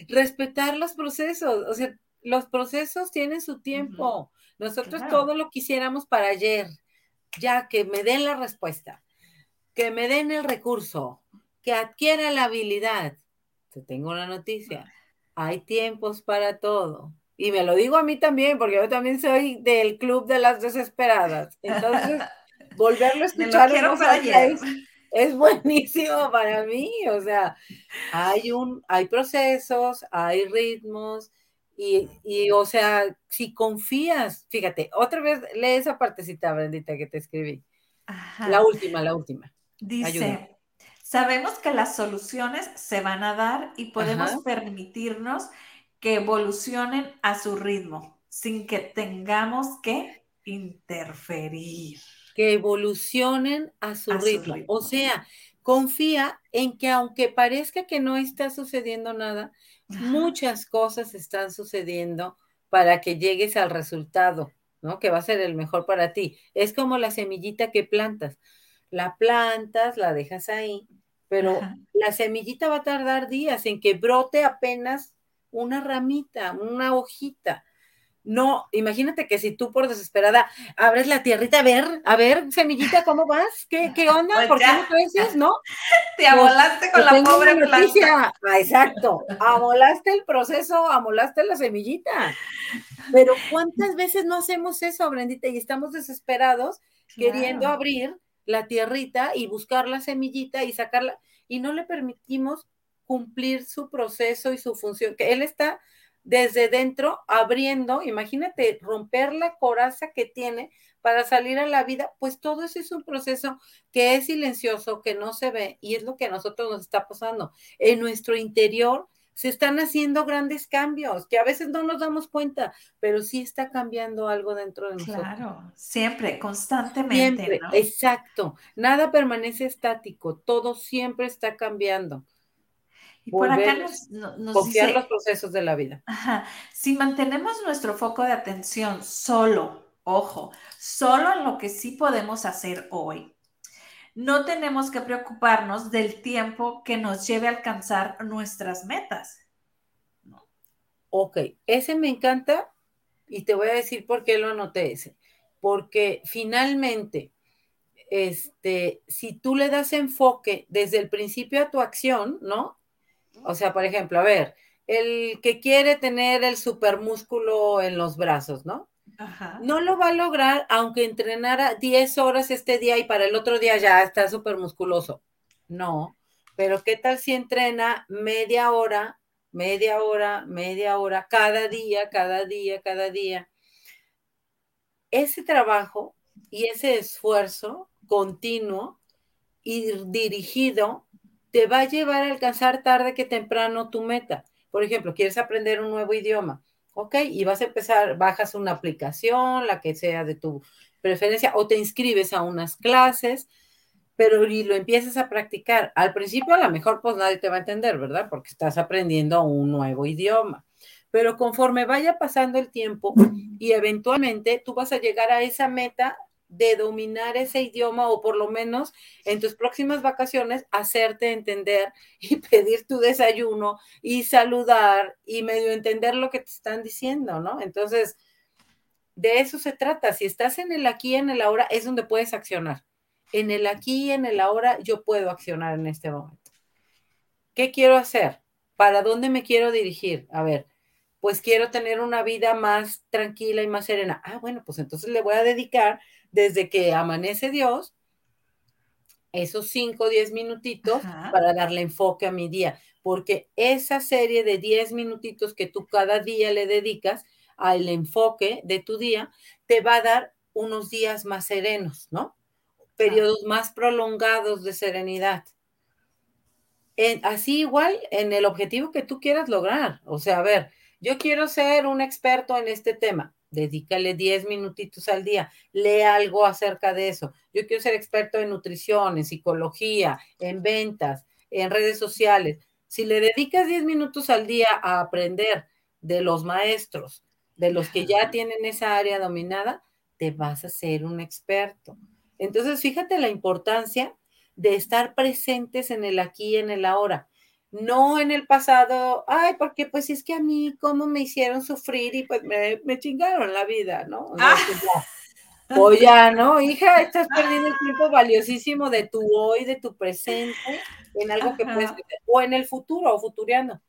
Respetar los procesos, o sea, los procesos tienen su tiempo. Nosotros claro. todo lo quisiéramos para ayer, ya que me den la respuesta, que me den el recurso, que adquiera la habilidad. Te tengo una noticia. Hay tiempos para todo. Y me lo digo a mí también, porque yo también soy del club de las desesperadas. Entonces, volverlo a escuchar es, es buenísimo para mí. O sea, hay un, hay procesos, hay ritmos, y, y, o sea, si confías, fíjate, otra vez lee esa partecita, Brendita, que te escribí. Ajá. La última, la última. Dice, sabemos que las soluciones se van a dar y podemos Ajá. permitirnos que evolucionen a su ritmo, sin que tengamos que interferir. Que evolucionen a su, a ritmo. su ritmo. O sea, confía en que aunque parezca que no está sucediendo nada, Ajá. muchas cosas están sucediendo para que llegues al resultado, ¿no? Que va a ser el mejor para ti. Es como la semillita que plantas. La plantas, la dejas ahí, pero Ajá. la semillita va a tardar días en que brote apenas una ramita, una hojita. No, imagínate que si tú por desesperada abres la tierrita, a ver, a ver, semillita, ¿cómo vas? ¿Qué, qué onda? Pues ¿Por qué no creces, no? Te amolaste con la pobre planta. Ah, exacto, amolaste el proceso, amolaste la semillita. Pero ¿cuántas veces no hacemos eso, Brendita? Y estamos desesperados queriendo abrir la tierrita y buscar la semillita y sacarla, y no le permitimos cumplir su proceso y su función, que él está desde dentro abriendo, imagínate, romper la coraza que tiene para salir a la vida, pues todo eso es un proceso que es silencioso, que no se ve, y es lo que a nosotros nos está pasando. En nuestro interior se están haciendo grandes cambios, que a veces no nos damos cuenta, pero sí está cambiando algo dentro de nosotros. Claro, siempre, constantemente. Siempre, exacto. Nada permanece estático, todo siempre está cambiando. Y por acá nos, nos confiar los procesos de la vida. Ajá, si mantenemos nuestro foco de atención solo, ojo, solo en lo que sí podemos hacer hoy, no tenemos que preocuparnos del tiempo que nos lleve a alcanzar nuestras metas. Ok, ese me encanta y te voy a decir por qué lo anoté ese. Porque finalmente, este, si tú le das enfoque desde el principio a tu acción, ¿no? O sea, por ejemplo, a ver, el que quiere tener el supermúsculo en los brazos, ¿no? No lo va a lograr aunque entrenara 10 horas este día y para el otro día ya está súper musculoso. No, pero ¿qué tal si entrena media hora, media hora, media hora, cada día, cada día, cada día? Ese trabajo y ese esfuerzo continuo y dirigido te va a llevar a alcanzar tarde que temprano tu meta. Por ejemplo, quieres aprender un nuevo idioma ¿ok? Y vas a empezar, bajas una aplicación, la que sea de tu preferencia, o te inscribes a unas clases, pero y lo empiezas a practicar. Al principio a lo mejor pues nadie te va a entender, ¿verdad? Porque estás aprendiendo un nuevo idioma. Pero conforme vaya pasando el tiempo y eventualmente tú vas a llegar a esa meta de dominar ese idioma o por lo menos en tus próximas vacaciones hacerte entender y pedir tu desayuno y saludar y medio entender lo que te están diciendo, ¿no? Entonces, de eso se trata. Si estás en el aquí, en el ahora, es donde puedes accionar. En el aquí y en el ahora yo puedo accionar en este momento. ¿Qué quiero hacer? ¿Para dónde me quiero dirigir? A ver, pues quiero tener una vida más tranquila y más serena. Ah, bueno, pues entonces le voy a dedicar desde que amanece Dios esos 5 o 10 minutitos para darle enfoque a mi día, porque esa serie de 10 minutitos que tú cada día le dedicas al enfoque de tu día, te va a dar unos días más serenos, ¿no? Periodos más prolongados de serenidad. así igual en el objetivo que tú quieras lograr. O sea, a ver, yo quiero ser un experto en este tema. Dedícale 10 minutitos al día, lee algo acerca de eso. Yo quiero ser experto en nutrición, en psicología, en ventas, en redes sociales. Si le dedicas 10 minutos al día a aprender de los maestros, de los que ya tienen esa área dominada, te vas a ser un experto. Entonces, fíjate la importancia de estar presentes en el aquí y en el ahora no en el pasado, ay, porque pues es que a mí, ¿cómo me hicieron sufrir? Y pues me, me chingaron la vida, ¿no? Ah. O ya, ¿no? Hija, estás perdiendo el tiempo valiosísimo de tu hoy, de tu presente, en algo que puedes, o en el futuro, o futureando.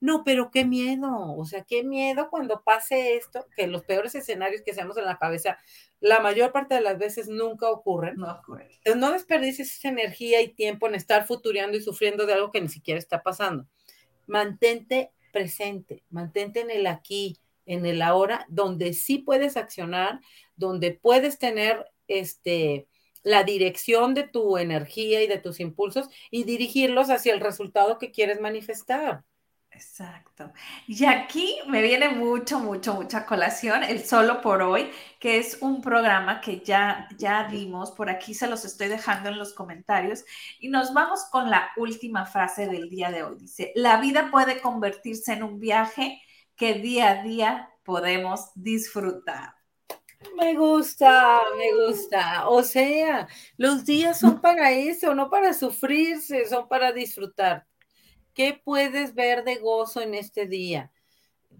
No, pero qué miedo, o sea, qué miedo cuando pase esto, que los peores escenarios que hacemos en la cabeza, la mayor parte de las veces nunca ocurren. No ocurre. No desperdicies esa energía y tiempo en estar futureando y sufriendo de algo que ni siquiera está pasando. Mantente presente, mantente en el aquí, en el ahora, donde sí puedes accionar, donde puedes tener este la dirección de tu energía y de tus impulsos y dirigirlos hacia el resultado que quieres manifestar. Exacto. Y aquí me viene mucho, mucho, mucha colación, el solo por hoy, que es un programa que ya, ya dimos, por aquí se los estoy dejando en los comentarios, y nos vamos con la última frase del día de hoy. Dice, la vida puede convertirse en un viaje que día a día podemos disfrutar. Me gusta, me gusta. O sea, los días son para eso, no para sufrirse, son para disfrutar. ¿Qué puedes ver de gozo en este día?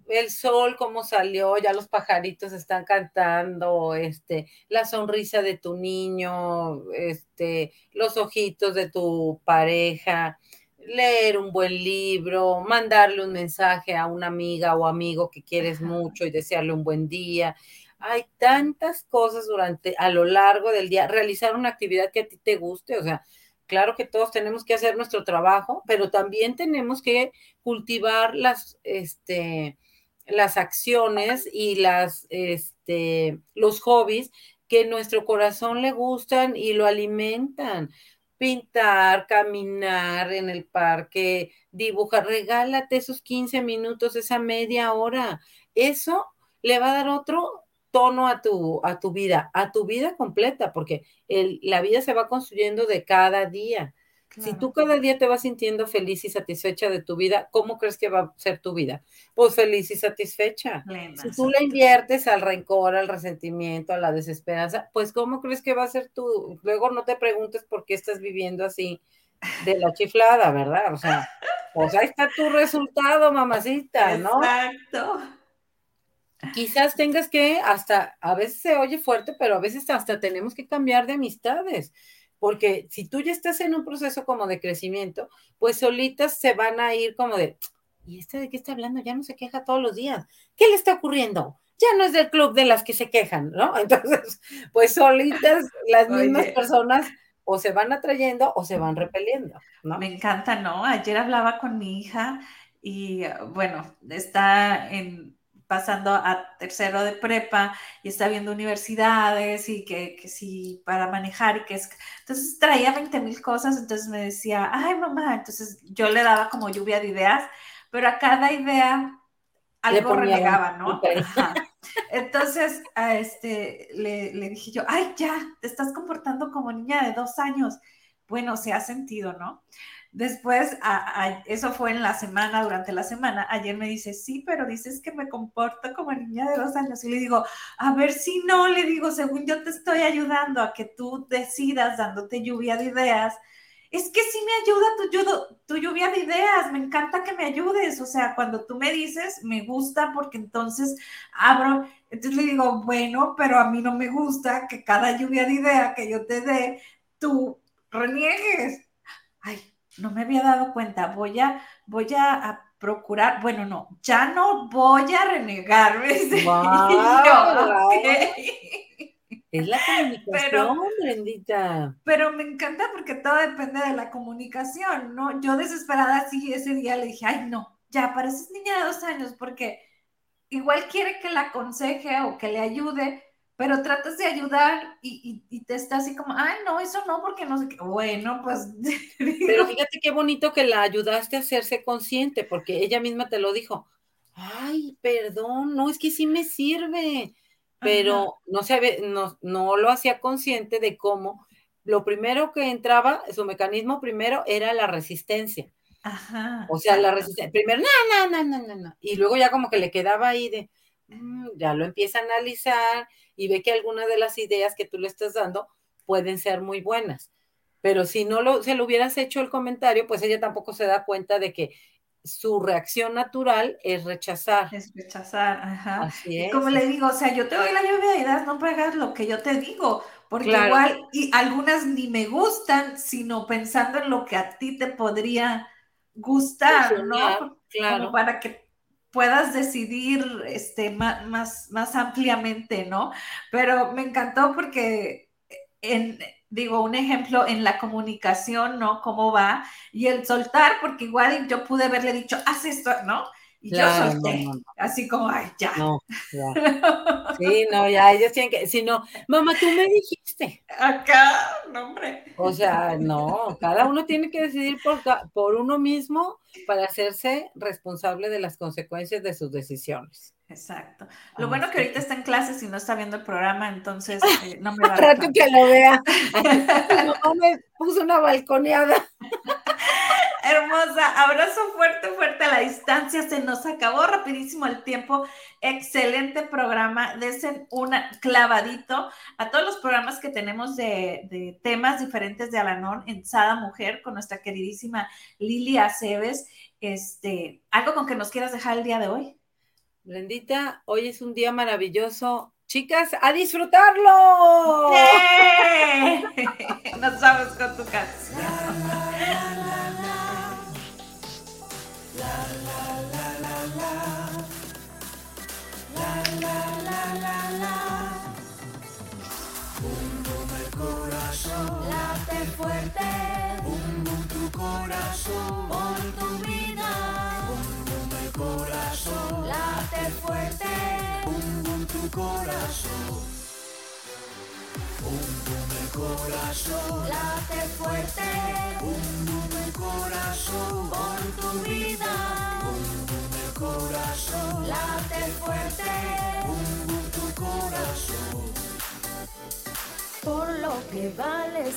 el sol cómo salió, ya los pajaritos están cantando, este, la sonrisa de tu niño, este, los ojitos de tu pareja, leer un buen libro, mandarle un mensaje a una amiga o amigo que quieres mucho y desearle un buen día. Hay tantas cosas durante, a lo largo del día, realizar una actividad que a ti te guste, o sea, claro que todos tenemos que hacer nuestro trabajo, pero también tenemos que cultivar las, este, las acciones y las, este, los hobbies que nuestro corazón le gustan y lo alimentan. Pintar, caminar en el parque, dibujar, regálate esos 15 minutos, esa media hora. Eso le va a dar otro tono a tu, a tu vida, a tu vida completa, porque el, la vida se va construyendo de cada día. Si tú cada día te vas sintiendo feliz y satisfecha de tu vida, ¿cómo crees que va a ser tu vida? Pues feliz y satisfecha. si tú le inviertes al rencor, al resentimiento, a la desesperanza, pues ¿cómo crees que va a ser tu? Luego no te preguntes por qué estás viviendo así de la chiflada, ¿verdad? O sea, pues ahí está tu resultado, mamacita, ¿no? Exacto. Quizás tengas que hasta, a veces se oye fuerte, pero a veces hasta tenemos que cambiar de amistades porque si tú ya estás en un proceso como de crecimiento, pues solitas se van a ir como de, ¿y este de qué está hablando? Ya no se queja todos los días. ¿Qué le está ocurriendo? Ya no es del club de las que se quejan, ¿no? Entonces, pues solitas las mismas personas o se van atrayendo o se van repeliendo, ¿no? Me encanta, ¿no? Ayer hablaba con mi hija y bueno, está en pasando a tercero de prepa y está viendo universidades y que, que sí, para manejar y que es... Entonces traía 20 mil cosas, entonces me decía, ay mamá, entonces yo le daba como lluvia de ideas, pero a cada idea algo renegaba, ¿no? Entonces, a este, le, le dije yo, ay, ya, te estás comportando como niña de dos años. Bueno, se ha sentido, ¿no? Después, eso fue en la semana, durante la semana. Ayer me dice, sí, pero dices que me comporto como niña de dos años. Y le digo, a ver si no, le digo, según yo te estoy ayudando a que tú decidas dándote lluvia de ideas. Es que sí me ayuda tu, tu lluvia de ideas, me encanta que me ayudes. O sea, cuando tú me dices, me gusta porque entonces abro. Entonces le digo, bueno, pero a mí no me gusta que cada lluvia de idea que yo te dé, tú reniegues. Ay, no me había dado cuenta, voy a, voy a, procurar, bueno, no, ya no voy a renegar, Es la comunicación, pero, Pero me encanta porque todo depende de la comunicación, ¿no? Yo desesperada así ese día le dije, ay, no, ya pareces niña de dos años porque igual quiere que la aconseje o que le ayude, pero tratas de ayudar y, te está así como, ay, no, eso no, porque no sé qué. Bueno, pues. Pero fíjate qué bonito que la ayudaste a hacerse consciente, porque ella misma te lo dijo. Ay, perdón, no, es que sí me sirve, pero no, se, no, no lo hacía consciente de cómo lo primero que entraba, su mecanismo primero era la resistencia. Ajá. O sea, la resistencia. Primero, no, no, no, no, no. Y luego ya como que le quedaba ahí de, mm, ya lo empieza a analizar y ve que algunas de las ideas que tú le estás dando pueden ser muy buenas. Pero si no lo, se lo hubieras hecho el comentario, pues ella tampoco se da cuenta de que su reacción natural es rechazar. Es rechazar, ajá. Así es. como le digo, o sea, yo te doy la lluvia de ideas, no pegas lo que yo te digo, porque igual, y algunas ni me gustan, sino pensando en lo que a ti te podría gustar, ¿no? Claro. Como para que puedas decidir este, más, más, ampliamente, ¿no? Pero me encantó porque, en, digo, un ejemplo en la comunicación, ¿no? Cómo va, y el soltar, porque igual yo pude haberle dicho, haz esto, ¿no? Y yo solté, así como, ay, ya. No, ya. Sí, no, ya, ellos tienen que, si no, mamá, tú me dijiste. Acá, no, hombre. O sea, no, cada uno tiene que decidir por, por uno mismo para hacerse responsable de las consecuencias de sus decisiones. Exacto. Lo bueno que ahorita está en clases y no está viendo el programa, entonces eh, no me va a Trato que lo vea. mamá me puso una balconeada. Hermosa, abrazo fuerte, fuerte a la distancia. Se nos acabó rapidísimo el tiempo. Excelente programa. Desen un clavadito a todos los programas que tenemos de, temas diferentes de Alanón en Sada Mujer con nuestra queridísima Lilia Aceves. Este, ¿Algo con que nos quieras dejar el día de hoy? Brendita, hoy es un día maravilloso. Chicas, a disfrutarlo. Nos vamos con tu canción. Late fuerte, Bum bum tu corazón, por tu vida. bum bum el corazón, Late fuerte, bum bum tu corazón, bum bum el corazón, late fuerte, bum bum el corazón, por tu vida. bum bum el corazón, Late fuerte, bum bum por lo que vales